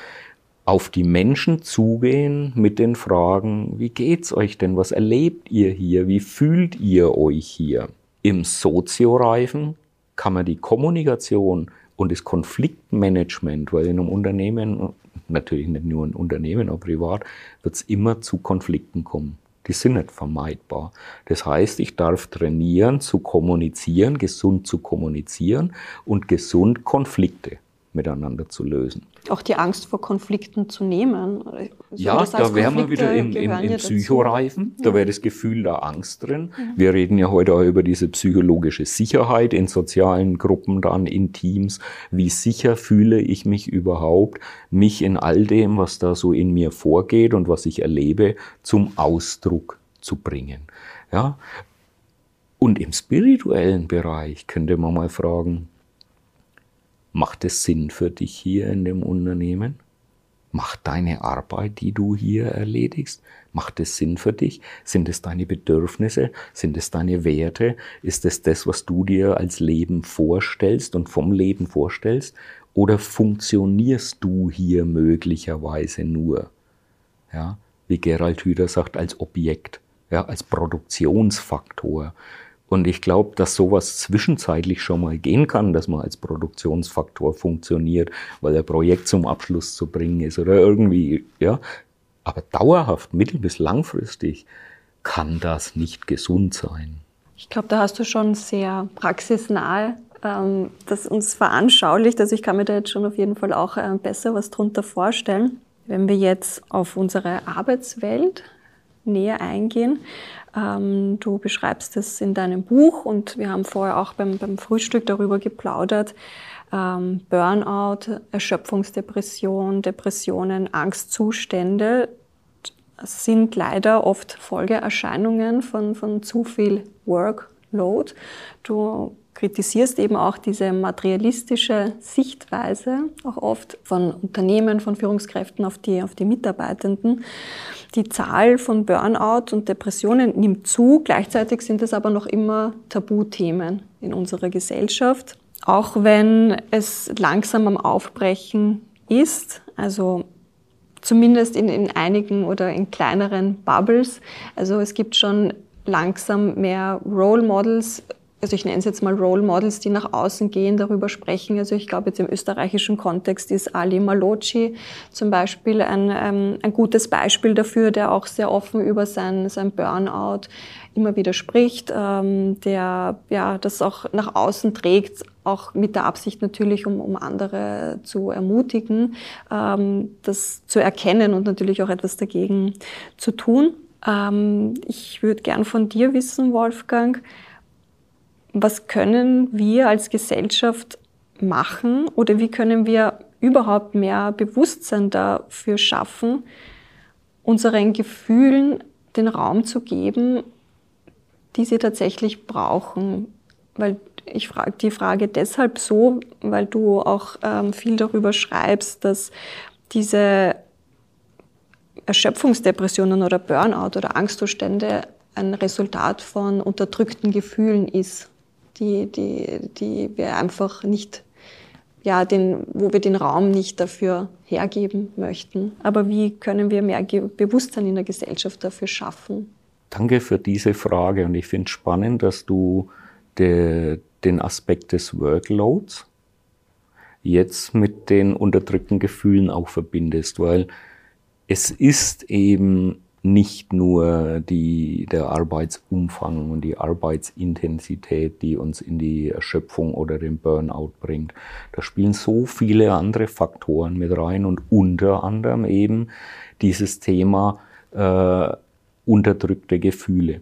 Auf die Menschen zugehen mit den Fragen, wie geht's euch denn? Was erlebt ihr hier? Wie fühlt ihr euch hier? Im Sozioreifen kann man die Kommunikation und das Konfliktmanagement, weil in einem Unternehmen natürlich nicht nur ein Unternehmen, auch privat, wird es immer zu Konflikten kommen. Die sind nicht vermeidbar. Das heißt, ich darf trainieren, zu kommunizieren, gesund zu kommunizieren und gesund Konflikte miteinander zu lösen. Auch die Angst vor Konflikten zu nehmen. So ja, da wären wir wieder im, im, im Psychoreifen. Da wäre das Gefühl der Angst drin. Ja. Wir reden ja heute auch über diese psychologische Sicherheit in sozialen Gruppen, dann in Teams. Wie sicher fühle ich mich überhaupt, mich in all dem, was da so in mir vorgeht und was ich erlebe, zum Ausdruck zu bringen. Ja? Und im spirituellen Bereich könnte man mal fragen, Macht es Sinn für dich hier in dem Unternehmen? Macht deine Arbeit, die du hier erledigst, macht es Sinn für dich? Sind es deine Bedürfnisse? Sind es deine Werte? Ist es das, was du dir als Leben vorstellst und vom Leben vorstellst? Oder funktionierst du hier möglicherweise nur? Ja, wie Gerald Hüder sagt, als Objekt, ja, als Produktionsfaktor. Und ich glaube, dass sowas zwischenzeitlich schon mal gehen kann, dass man als Produktionsfaktor funktioniert, weil ein Projekt zum Abschluss zu bringen ist oder irgendwie, ja. Aber dauerhaft, mittel- bis langfristig kann das nicht gesund sein. Ich glaube, da hast du schon sehr praxisnahe ähm, das uns veranschaulicht. Also ich kann mir da jetzt schon auf jeden Fall auch äh, besser was drunter vorstellen. Wenn wir jetzt auf unsere Arbeitswelt näher eingehen, ähm, du beschreibst es in deinem Buch und wir haben vorher auch beim, beim Frühstück darüber geplaudert. Ähm, Burnout, Erschöpfungsdepression, Depressionen, Angstzustände sind leider oft Folgeerscheinungen von, von zu viel Workload. Du kritisierst eben auch diese materialistische Sichtweise, auch oft von Unternehmen, von Führungskräften auf die, auf die Mitarbeitenden. Die Zahl von Burnout und Depressionen nimmt zu, gleichzeitig sind es aber noch immer Tabuthemen in unserer Gesellschaft. Auch wenn es langsam am Aufbrechen ist, also zumindest in, in einigen oder in kleineren Bubbles. Also es gibt schon langsam mehr Role Models, also ich nenne es jetzt mal Role Models, die nach außen gehen, darüber sprechen. Also ich glaube, jetzt im österreichischen Kontext ist Ali Malocci zum Beispiel ein, ähm, ein gutes Beispiel dafür, der auch sehr offen über sein, sein Burnout immer wieder spricht, ähm, der ja das auch nach außen trägt, auch mit der Absicht natürlich, um, um andere zu ermutigen, ähm, das zu erkennen und natürlich auch etwas dagegen zu tun. Ähm, ich würde gern von dir wissen, Wolfgang, was können wir als Gesellschaft machen oder wie können wir überhaupt mehr Bewusstsein dafür schaffen, unseren Gefühlen den Raum zu geben, die sie tatsächlich brauchen. Weil ich frage die Frage deshalb so, weil du auch ähm, viel darüber schreibst, dass diese Erschöpfungsdepressionen oder Burnout oder Angstzustände ein Resultat von unterdrückten Gefühlen ist, die, die, die wir einfach nicht, ja, den, wo wir den Raum nicht dafür hergeben möchten. Aber wie können wir mehr Bewusstsein in der Gesellschaft dafür schaffen? Danke für diese Frage und ich finde es spannend, dass du de, den Aspekt des Workloads jetzt mit den unterdrückten Gefühlen auch verbindest, weil es ist eben nicht nur die, der Arbeitsumfang und die Arbeitsintensität, die uns in die Erschöpfung oder den Burnout bringt. Da spielen so viele andere Faktoren mit rein und unter anderem eben dieses Thema äh, unterdrückte Gefühle.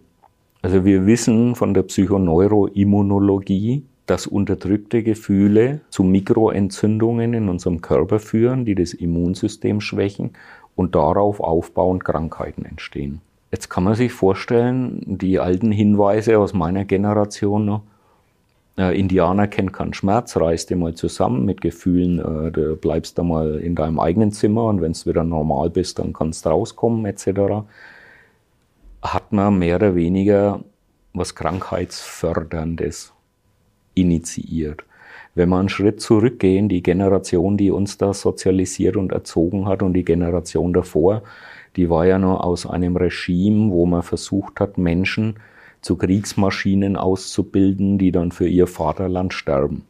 Also wir wissen von der Psychoneuroimmunologie, dass unterdrückte Gefühle zu Mikroentzündungen in unserem Körper führen, die das Immunsystem schwächen und darauf aufbauend Krankheiten entstehen. Jetzt kann man sich vorstellen, die alten Hinweise aus meiner Generation noch, äh, Indianer kennt keinen Schmerz, reiß dir mal zusammen mit Gefühlen, äh, du bleibst da mal in deinem eigenen Zimmer und wenn es wieder normal bist, dann kannst du rauskommen etc hat man mehr oder weniger was Krankheitsförderndes initiiert. Wenn wir einen Schritt zurückgehen, die Generation, die uns da sozialisiert und erzogen hat und die Generation davor, die war ja nur aus einem Regime, wo man versucht hat, Menschen zu Kriegsmaschinen auszubilden, die dann für ihr Vaterland sterben.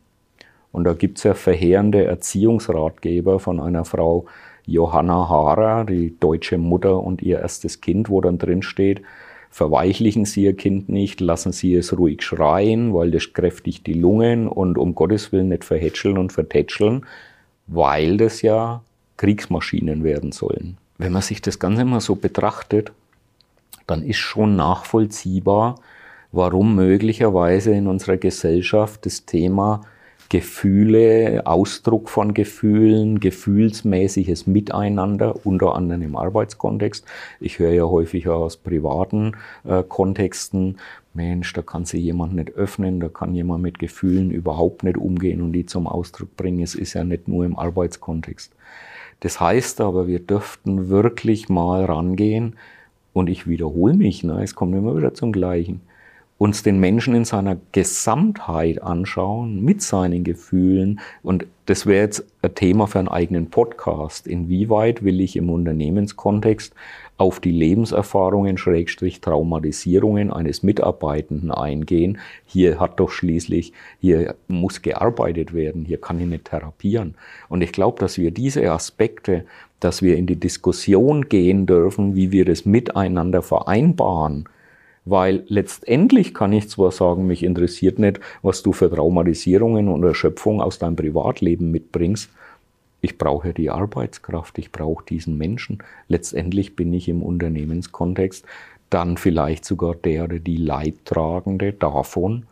Und da gibt's ja verheerende Erziehungsratgeber von einer Frau Johanna Haarer, die deutsche Mutter und ihr erstes Kind, wo dann drin steht, verweichlichen Sie Ihr Kind nicht, lassen Sie es ruhig schreien, weil das kräftigt die Lungen und um Gottes Willen nicht verhätscheln und vertätscheln, weil das ja Kriegsmaschinen werden sollen. Wenn man sich das Ganze mal so betrachtet, dann ist schon nachvollziehbar, warum möglicherweise in unserer Gesellschaft das Thema Gefühle, Ausdruck von Gefühlen, gefühlsmäßiges Miteinander, unter anderem im Arbeitskontext. Ich höre ja häufig aus privaten äh, Kontexten, Mensch, da kann sich jemand nicht öffnen, da kann jemand mit Gefühlen überhaupt nicht umgehen und die zum Ausdruck bringen. Es ist ja nicht nur im Arbeitskontext. Das heißt aber, wir dürften wirklich mal rangehen und ich wiederhole mich, ne, es kommt immer wieder zum Gleichen uns den Menschen in seiner Gesamtheit anschauen, mit seinen Gefühlen. Und das wäre jetzt ein Thema für einen eigenen Podcast. Inwieweit will ich im Unternehmenskontext auf die Lebenserfahrungen, Schrägstrich Traumatisierungen eines Mitarbeitenden eingehen? Hier hat doch schließlich, hier muss gearbeitet werden, hier kann ich nicht therapieren. Und ich glaube, dass wir diese Aspekte, dass wir in die Diskussion gehen dürfen, wie wir das miteinander vereinbaren, weil letztendlich kann ich zwar sagen, mich interessiert nicht, was du für Traumatisierungen und Erschöpfung aus deinem Privatleben mitbringst. Ich brauche die Arbeitskraft, ich brauche diesen Menschen. Letztendlich bin ich im Unternehmenskontext dann vielleicht sogar der oder die Leidtragende davon,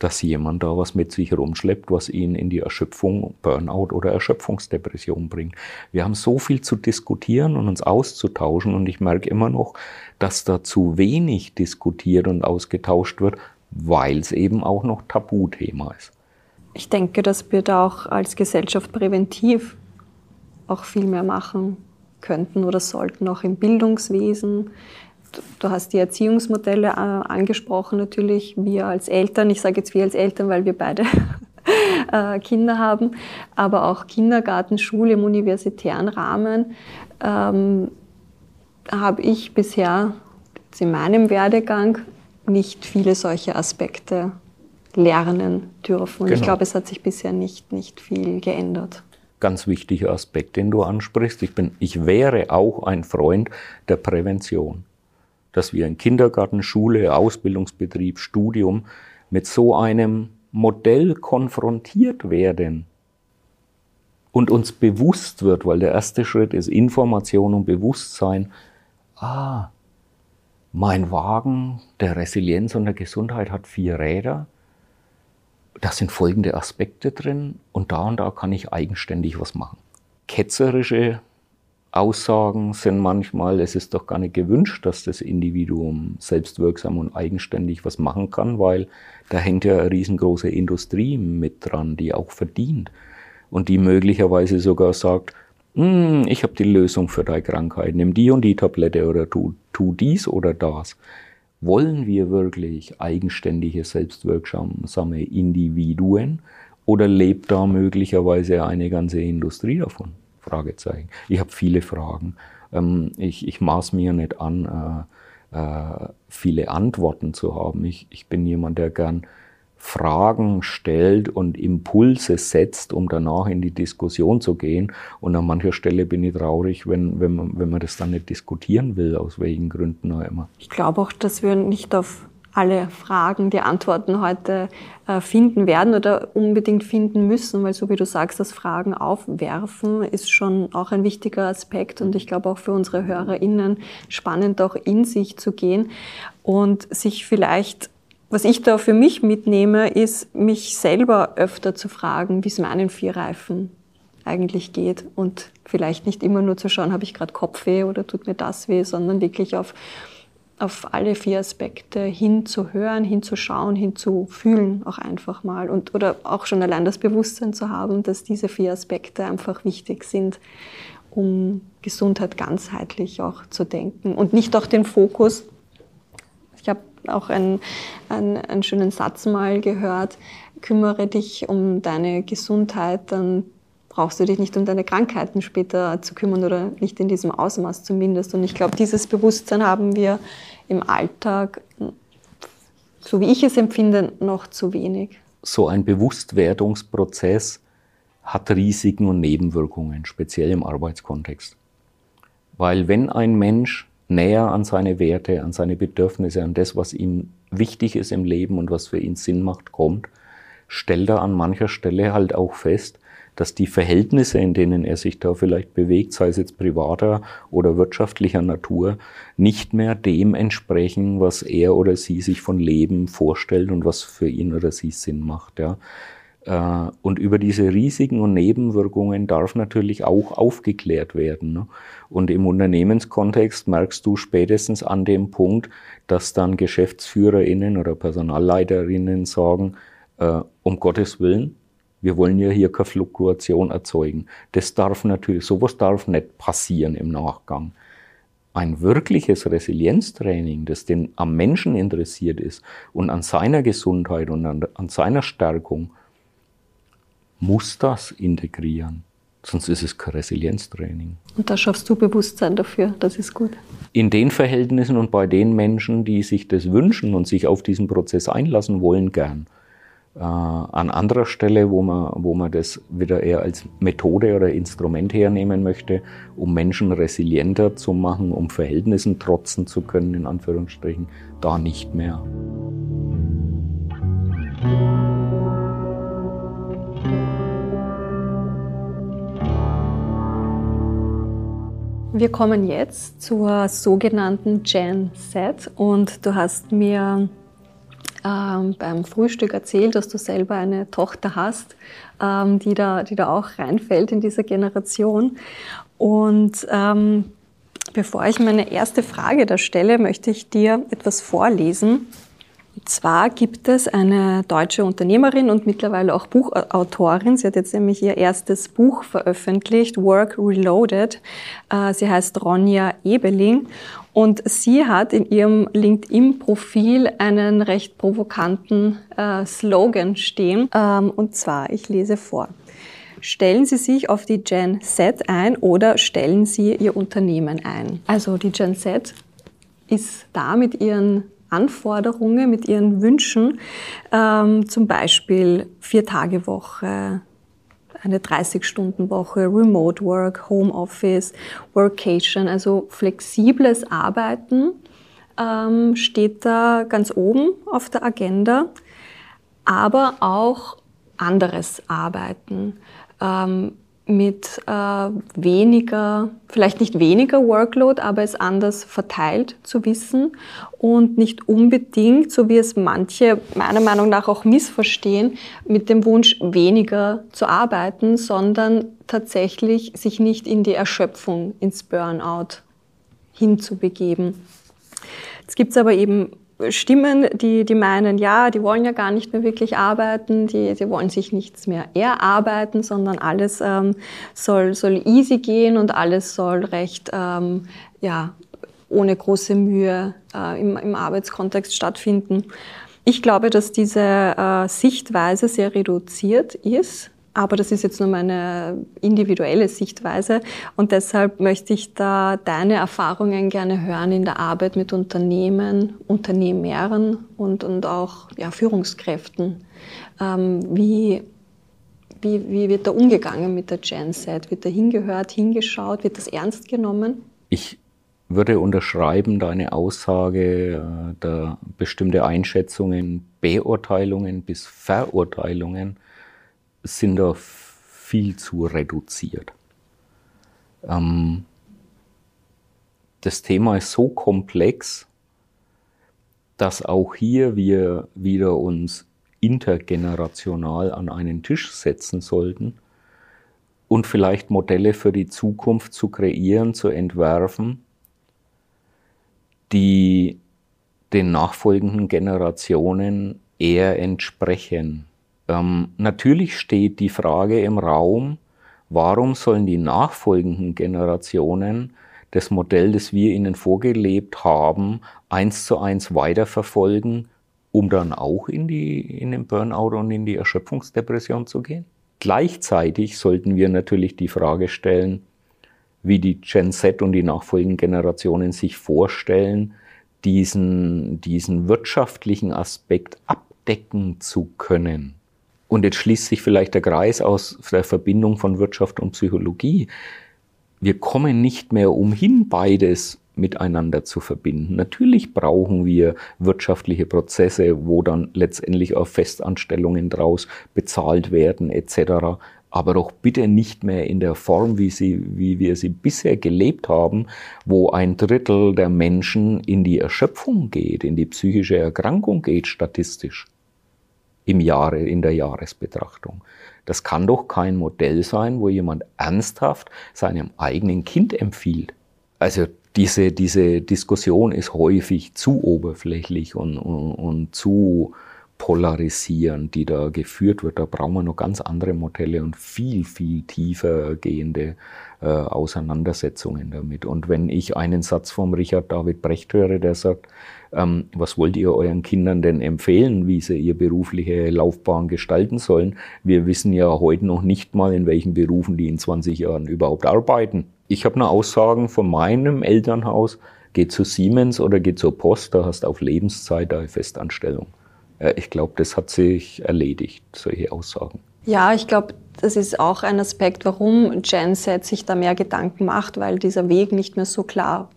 dass jemand da was mit sich rumschleppt, was ihn in die Erschöpfung, Burnout oder Erschöpfungsdepression bringt. Wir haben so viel zu diskutieren und uns auszutauschen und ich merke immer noch, dass da zu wenig diskutiert und ausgetauscht wird, weil es eben auch noch Tabuthema ist. Ich denke, dass wir da auch als Gesellschaft präventiv auch viel mehr machen könnten oder sollten, auch im Bildungswesen, Du hast die Erziehungsmodelle äh, angesprochen, natürlich. Wir als Eltern, ich sage jetzt wir als Eltern, weil wir beide äh, Kinder haben, aber auch Kindergarten, Schule im universitären Rahmen, ähm, habe ich bisher in meinem Werdegang nicht viele solche Aspekte lernen dürfen. Und genau. ich glaube, es hat sich bisher nicht, nicht viel geändert. Ganz wichtiger Aspekt, den du ansprichst. Ich, bin, ich wäre auch ein Freund der Prävention dass wir in Kindergarten, Schule, Ausbildungsbetrieb, Studium mit so einem Modell konfrontiert werden und uns bewusst wird, weil der erste Schritt ist Information und Bewusstsein, ah, mein Wagen der Resilienz und der Gesundheit hat vier Räder, da sind folgende Aspekte drin und da und da kann ich eigenständig was machen. Ketzerische Aussagen sind manchmal, es ist doch gar nicht gewünscht, dass das Individuum selbstwirksam und eigenständig was machen kann, weil da hängt ja eine riesengroße Industrie mit dran, die auch verdient und die möglicherweise sogar sagt, hm, ich habe die Lösung für deine Krankheit, nimm die und die Tablette oder tu, tu dies oder das. Wollen wir wirklich eigenständige, selbstwirksame Individuen oder lebt da möglicherweise eine ganze Industrie davon? Fragezeichen. Ich habe viele Fragen. Ähm, ich, ich maß mir nicht an, äh, äh, viele Antworten zu haben. Ich, ich bin jemand, der gern Fragen stellt und Impulse setzt, um danach in die Diskussion zu gehen. Und an mancher Stelle bin ich traurig, wenn, wenn, man, wenn man das dann nicht diskutieren will, aus welchen Gründen auch immer. Ich glaube auch, dass wir nicht auf alle Fragen die Antworten heute äh, finden werden oder unbedingt finden müssen, weil so wie du sagst, das Fragen aufwerfen ist schon auch ein wichtiger Aspekt und ich glaube auch für unsere HörerInnen spannend auch in sich zu gehen und sich vielleicht was ich da für mich mitnehme, ist, mich selber öfter zu fragen, wie es meinen Vierreifen eigentlich geht und vielleicht nicht immer nur zu schauen, habe ich gerade Kopfweh oder tut mir das weh, sondern wirklich auf auf alle vier Aspekte hinzuhören, hinzuschauen, hinzufühlen auch einfach mal und oder auch schon allein das Bewusstsein zu haben, dass diese vier Aspekte einfach wichtig sind, um Gesundheit ganzheitlich auch zu denken und nicht auch den Fokus. Ich habe auch einen, einen, einen schönen Satz mal gehört, kümmere dich um deine Gesundheit, dann brauchst du dich nicht um deine Krankheiten später zu kümmern oder nicht in diesem Ausmaß zumindest. Und ich glaube, dieses Bewusstsein haben wir im Alltag, so wie ich es empfinde, noch zu wenig. So ein Bewusstwerdungsprozess hat Risiken und Nebenwirkungen, speziell im Arbeitskontext. Weil wenn ein Mensch näher an seine Werte, an seine Bedürfnisse, an das, was ihm wichtig ist im Leben und was für ihn Sinn macht, kommt, stellt er an mancher Stelle halt auch fest, dass die Verhältnisse, in denen er sich da vielleicht bewegt, sei es jetzt privater oder wirtschaftlicher Natur, nicht mehr dem entsprechen, was er oder sie sich von Leben vorstellt und was für ihn oder sie Sinn macht. Ja. Äh, und über diese Risiken und Nebenwirkungen darf natürlich auch aufgeklärt werden. Ne? Und im Unternehmenskontext merkst du spätestens an dem Punkt, dass dann GeschäftsführerInnen oder PersonalleiterInnen sagen, äh, um Gottes Willen, wir wollen ja hier keine Fluktuation erzeugen. Das darf natürlich, sowas darf nicht passieren im Nachgang. Ein wirkliches Resilienztraining, das den am Menschen interessiert ist und an seiner Gesundheit und an, an seiner Stärkung, muss das integrieren. Sonst ist es kein Resilienztraining. Und da schaffst du Bewusstsein dafür, das ist gut. In den Verhältnissen und bei den Menschen, die sich das wünschen und sich auf diesen Prozess einlassen wollen, gern. Äh, an anderer Stelle, wo man, wo man das wieder eher als Methode oder Instrument hernehmen möchte, um Menschen resilienter zu machen, um Verhältnissen trotzen zu können, in Anführungsstrichen, da nicht mehr. Wir kommen jetzt zur sogenannten Gen Z und du hast mir ähm, beim Frühstück erzählt, dass du selber eine Tochter hast, ähm, die, da, die da auch reinfällt in diese Generation. Und ähm, bevor ich meine erste Frage da stelle, möchte ich dir etwas vorlesen. Und zwar gibt es eine deutsche Unternehmerin und mittlerweile auch Buchautorin. Sie hat jetzt nämlich ihr erstes Buch veröffentlicht, Work Reloaded. Äh, sie heißt Ronja Ebeling und sie hat in ihrem LinkedIn-Profil einen recht provokanten äh, Slogan stehen. Ähm, und zwar, ich lese vor. Stellen Sie sich auf die Gen Z ein oder stellen Sie Ihr Unternehmen ein. Also die Gen Z ist da mit ihren Anforderungen, mit ihren Wünschen, ähm, zum Beispiel Vier-Tage-Woche, eine 30-Stunden-Woche, Remote Work, Home Office, Workation, also flexibles Arbeiten ähm, steht da ganz oben auf der Agenda, aber auch anderes Arbeiten. Ähm, mit äh, weniger, vielleicht nicht weniger Workload, aber es anders verteilt zu wissen und nicht unbedingt, so wie es manche meiner Meinung nach auch missverstehen, mit dem Wunsch weniger zu arbeiten, sondern tatsächlich sich nicht in die Erschöpfung, ins Burnout hinzubegeben. Jetzt gibt es aber eben Stimmen, die, die meinen, ja, die wollen ja gar nicht mehr wirklich arbeiten, die, die wollen sich nichts mehr erarbeiten, sondern alles ähm, soll, soll easy gehen und alles soll recht, ähm, ja, ohne große Mühe äh, im, im Arbeitskontext stattfinden. Ich glaube, dass diese äh, Sichtweise sehr reduziert ist aber das ist jetzt nur meine individuelle Sichtweise und deshalb möchte ich da deine Erfahrungen gerne hören in der Arbeit mit Unternehmen, Unternehmern und, und auch ja, Führungskräften. Ähm, wie, wie, wie wird da umgegangen mit der Gen Z? Wird da hingehört, hingeschaut? Wird das ernst genommen? Ich würde unterschreiben deine Aussage, äh, da bestimmte Einschätzungen, Beurteilungen bis Verurteilungen sind da viel zu reduziert. Ähm, das Thema ist so komplex, dass auch hier wir wieder uns intergenerational an einen Tisch setzen sollten und vielleicht Modelle für die Zukunft zu kreieren, zu entwerfen, die den nachfolgenden Generationen eher entsprechen. Ähm, natürlich steht die Frage im Raum, warum sollen die nachfolgenden Generationen das Modell, das wir ihnen vorgelebt haben, eins zu eins weiterverfolgen, um dann auch in, die, in den Burnout und in die Erschöpfungsdepression zu gehen? Gleichzeitig sollten wir natürlich die Frage stellen, wie die Gen Z und die nachfolgenden Generationen sich vorstellen, diesen, diesen wirtschaftlichen Aspekt abdecken zu können. Und jetzt schließt sich vielleicht der Kreis aus der Verbindung von Wirtschaft und Psychologie. Wir kommen nicht mehr umhin, beides miteinander zu verbinden. Natürlich brauchen wir wirtschaftliche Prozesse, wo dann letztendlich auch Festanstellungen draus bezahlt werden etc. Aber doch bitte nicht mehr in der Form, wie, sie, wie wir sie bisher gelebt haben, wo ein Drittel der Menschen in die Erschöpfung geht, in die psychische Erkrankung geht statistisch im Jahre, in der Jahresbetrachtung. Das kann doch kein Modell sein, wo jemand ernsthaft seinem eigenen Kind empfiehlt. Also diese, diese Diskussion ist häufig zu oberflächlich und, und, und zu polarisierend, die da geführt wird. Da brauchen wir noch ganz andere Modelle und viel, viel tiefer gehende äh, Auseinandersetzungen damit. Und wenn ich einen Satz vom Richard David Brecht höre, der sagt, ähm, was wollt ihr euren Kindern denn empfehlen, wie sie ihre berufliche Laufbahn gestalten sollen? Wir wissen ja heute noch nicht mal, in welchen Berufen die in 20 Jahren überhaupt arbeiten. Ich habe nur Aussagen von meinem Elternhaus, geh zu Siemens oder geh zur Post, da hast du auf Lebenszeit eine Festanstellung. Äh, ich glaube, das hat sich erledigt, solche Aussagen. Ja, ich glaube, das ist auch ein Aspekt, warum Gen Z sich da mehr Gedanken macht, weil dieser Weg nicht mehr so klar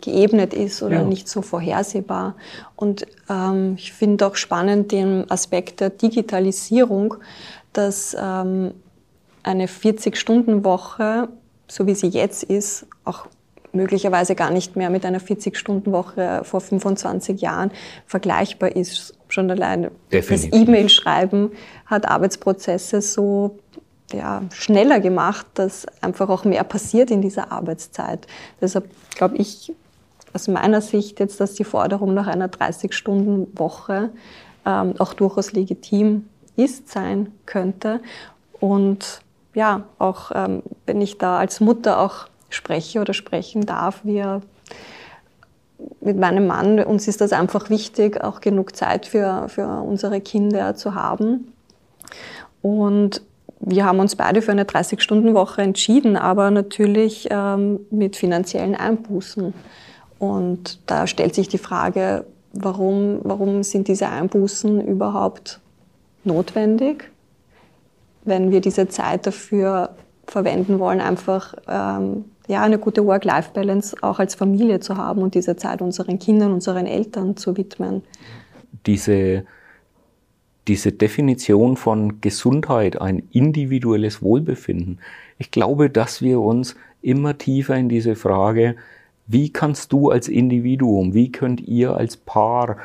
geebnet ist oder ja. nicht so vorhersehbar. Und ähm, ich finde auch spannend den Aspekt der Digitalisierung, dass ähm, eine 40-Stunden-Woche, so wie sie jetzt ist, auch möglicherweise gar nicht mehr mit einer 40-Stunden-Woche vor 25 Jahren vergleichbar ist. Schon allein Definitiv. das E-Mail-Schreiben hat Arbeitsprozesse so ja, schneller gemacht, dass einfach auch mehr passiert in dieser Arbeitszeit. Deshalb glaube ich, aus meiner Sicht jetzt, dass die Forderung nach einer 30-Stunden-Woche ähm, auch durchaus legitim ist, sein könnte. Und ja, auch ähm, wenn ich da als Mutter auch spreche oder sprechen darf, wir mit meinem Mann, uns ist das einfach wichtig, auch genug Zeit für, für unsere Kinder zu haben. Und wir haben uns beide für eine 30-Stunden-Woche entschieden, aber natürlich ähm, mit finanziellen Einbußen. Und da stellt sich die Frage, warum, warum sind diese Einbußen überhaupt notwendig, wenn wir diese Zeit dafür verwenden wollen, einfach ähm, ja, eine gute Work-Life-Balance auch als Familie zu haben und diese Zeit unseren Kindern, unseren Eltern zu widmen. Diese diese Definition von Gesundheit, ein individuelles Wohlbefinden. Ich glaube, dass wir uns immer tiefer in diese Frage, wie kannst du als Individuum, wie könnt ihr als Paar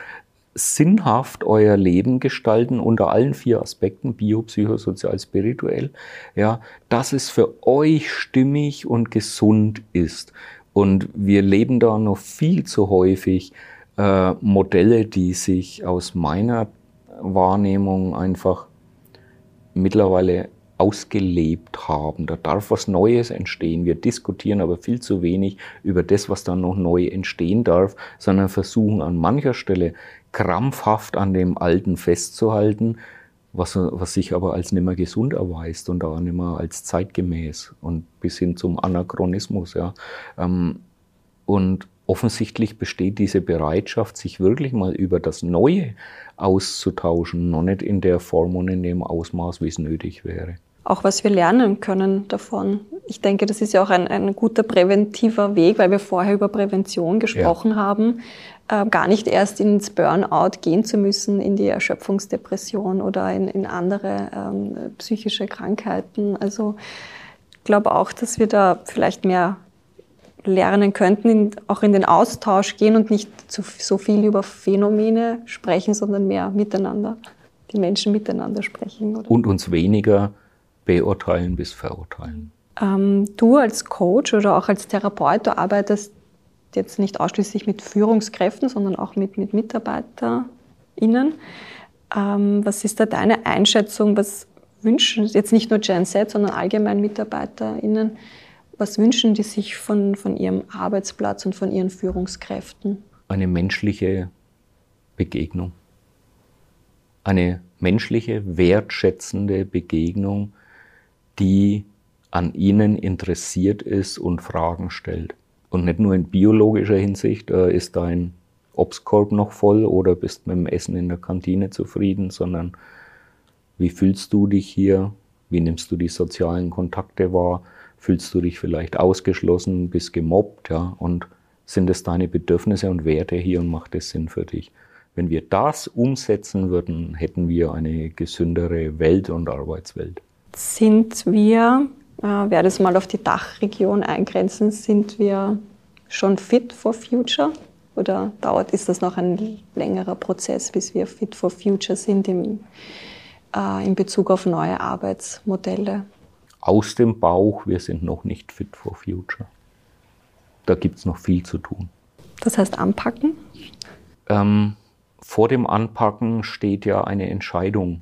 sinnhaft euer Leben gestalten unter allen vier Aspekten, bio, psychosozial, spirituell, ja, dass es für euch stimmig und gesund ist. Und wir leben da noch viel zu häufig äh, Modelle, die sich aus meiner Wahrnehmung einfach mittlerweile ausgelebt haben. Da darf was Neues entstehen. Wir diskutieren aber viel zu wenig über das, was dann noch neu entstehen darf, sondern versuchen an mancher Stelle krampfhaft an dem Alten festzuhalten, was, was sich aber als nimmer gesund erweist und auch nimmer als zeitgemäß und bis hin zum Anachronismus. Ja. Ähm, und offensichtlich besteht diese Bereitschaft, sich wirklich mal über das Neue auszutauschen, noch nicht in der Form und in dem Ausmaß, wie es nötig wäre. Auch was wir lernen können davon. Ich denke, das ist ja auch ein, ein guter präventiver Weg, weil wir vorher über Prävention gesprochen ja. haben äh, gar nicht erst ins Burnout gehen zu müssen, in die Erschöpfungsdepression oder in, in andere ähm, psychische Krankheiten. Also ich glaube auch, dass wir da vielleicht mehr lernen könnten, in, auch in den Austausch gehen und nicht zu, so viel über Phänomene sprechen, sondern mehr miteinander, die Menschen miteinander sprechen. Oder? Und uns weniger beurteilen bis verurteilen. Ähm, du als Coach oder auch als Therapeut, du arbeitest jetzt nicht ausschließlich mit Führungskräften, sondern auch mit, mit MitarbeiterInnen. Ähm, was ist da deine Einschätzung? Was wünschen, jetzt nicht nur Gen Z, sondern allgemein MitarbeiterInnen, was wünschen die sich von, von ihrem Arbeitsplatz und von ihren Führungskräften? Eine menschliche Begegnung. Eine menschliche, wertschätzende Begegnung, die an ihnen interessiert ist und Fragen stellt. Und nicht nur in biologischer Hinsicht, äh, ist dein Obstkorb noch voll oder bist mit dem Essen in der Kantine zufrieden, sondern wie fühlst du dich hier? Wie nimmst du die sozialen Kontakte wahr? Fühlst du dich vielleicht ausgeschlossen, bist gemobbt, ja? Und sind es deine Bedürfnisse und Werte hier und macht es Sinn für dich? Wenn wir das umsetzen würden, hätten wir eine gesündere Welt und Arbeitswelt. Sind wir äh, werde es mal auf die Dachregion eingrenzen, sind wir schon fit for future? Oder dauert, ist das noch ein längerer Prozess, bis wir fit for future sind im, äh, in Bezug auf neue Arbeitsmodelle? Aus dem Bauch, wir sind noch nicht fit for future. Da gibt es noch viel zu tun. Das heißt anpacken? Ähm, vor dem Anpacken steht ja eine Entscheidung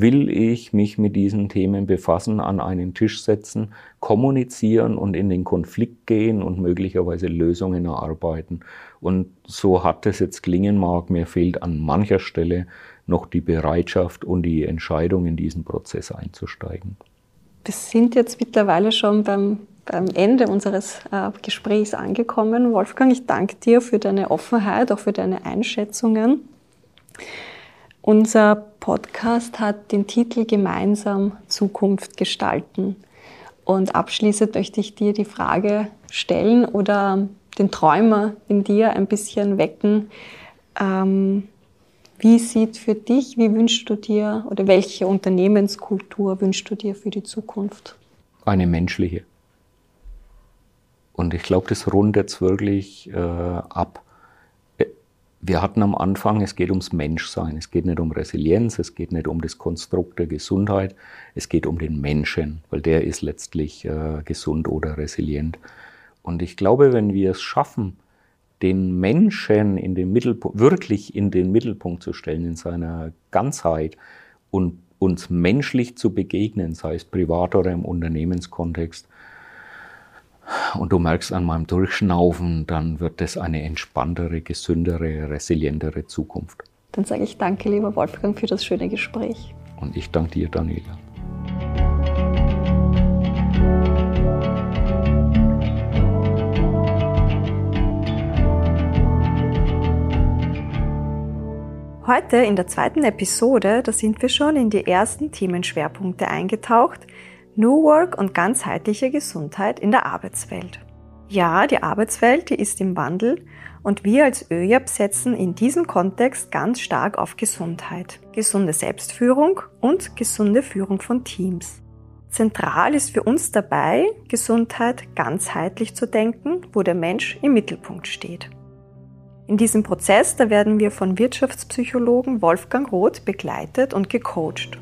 will ich mich mit diesen Themen befassen, an einen Tisch setzen, kommunizieren und in den Konflikt gehen und möglicherweise Lösungen erarbeiten. Und so hat es jetzt klingen mag, mir fehlt an mancher Stelle noch die Bereitschaft und die Entscheidung, in diesen Prozess einzusteigen. Wir sind jetzt mittlerweile schon beim, beim Ende unseres äh, Gesprächs angekommen. Wolfgang, ich danke dir für deine Offenheit, auch für deine Einschätzungen. Unser Podcast hat den Titel Gemeinsam Zukunft gestalten. Und abschließend möchte ich dir die Frage stellen oder den Träumer in dir ein bisschen wecken. Ähm, wie sieht für dich, wie wünschst du dir oder welche Unternehmenskultur wünschst du dir für die Zukunft? Eine menschliche. Und ich glaube, das rundet es wirklich äh, ab wir hatten am Anfang, es geht ums Menschsein, es geht nicht um Resilienz, es geht nicht um das Konstrukt der Gesundheit, es geht um den Menschen, weil der ist letztlich äh, gesund oder resilient. Und ich glaube, wenn wir es schaffen, den Menschen in den Mittelpunkt, wirklich in den Mittelpunkt zu stellen, in seiner Ganzheit und uns menschlich zu begegnen, sei es privat oder im Unternehmenskontext, und du merkst an meinem Durchschnaufen, dann wird es eine entspanntere, gesündere, resilientere Zukunft. Dann sage ich danke, lieber Wolfgang, für das schöne Gespräch. Und ich danke dir, Daniela. Heute in der zweiten Episode, da sind wir schon in die ersten Themenschwerpunkte eingetaucht, New Work und ganzheitliche Gesundheit in der Arbeitswelt. Ja, die Arbeitswelt, die ist im Wandel und wir als ÖJAP setzen in diesem Kontext ganz stark auf Gesundheit, gesunde Selbstführung und gesunde Führung von Teams. Zentral ist für uns dabei, Gesundheit ganzheitlich zu denken, wo der Mensch im Mittelpunkt steht. In diesem Prozess, da werden wir von Wirtschaftspsychologen Wolfgang Roth begleitet und gecoacht.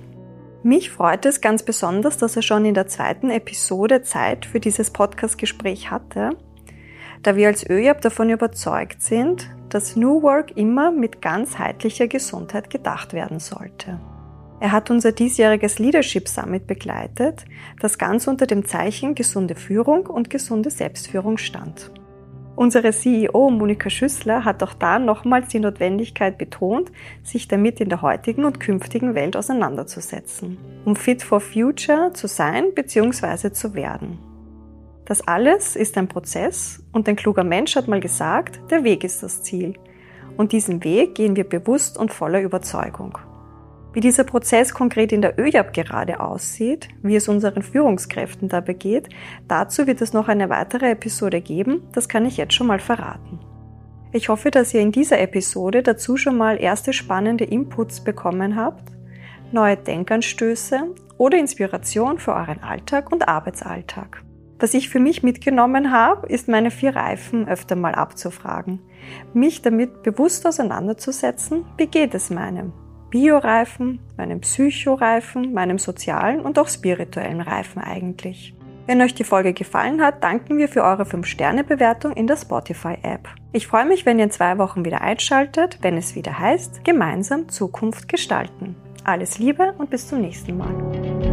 Mich freut es ganz besonders, dass er schon in der zweiten Episode Zeit für dieses Podcastgespräch hatte, da wir als ÖJAB davon überzeugt sind, dass New Work immer mit ganzheitlicher Gesundheit gedacht werden sollte. Er hat unser diesjähriges Leadership Summit begleitet, das ganz unter dem Zeichen gesunde Führung und gesunde Selbstführung stand. Unsere CEO Monika Schüssler hat auch da nochmals die Notwendigkeit betont, sich damit in der heutigen und künftigen Welt auseinanderzusetzen, um fit for future zu sein bzw. zu werden. Das alles ist ein Prozess und ein kluger Mensch hat mal gesagt, der Weg ist das Ziel. Und diesen Weg gehen wir bewusst und voller Überzeugung. Wie dieser Prozess konkret in der ÖJAB gerade aussieht, wie es unseren Führungskräften dabei geht, dazu wird es noch eine weitere Episode geben, das kann ich jetzt schon mal verraten. Ich hoffe, dass ihr in dieser Episode dazu schon mal erste spannende Inputs bekommen habt, neue Denkanstöße oder Inspiration für euren Alltag und Arbeitsalltag. Was ich für mich mitgenommen habe, ist meine vier Reifen öfter mal abzufragen, mich damit bewusst auseinanderzusetzen, wie geht es meinem, Bioreifen, meinem Psychoreifen, meinem sozialen und auch spirituellen Reifen eigentlich. Wenn euch die Folge gefallen hat, danken wir für eure 5-Sterne-Bewertung in der Spotify-App. Ich freue mich, wenn ihr in zwei Wochen wieder einschaltet, wenn es wieder heißt, gemeinsam Zukunft gestalten. Alles Liebe und bis zum nächsten Mal.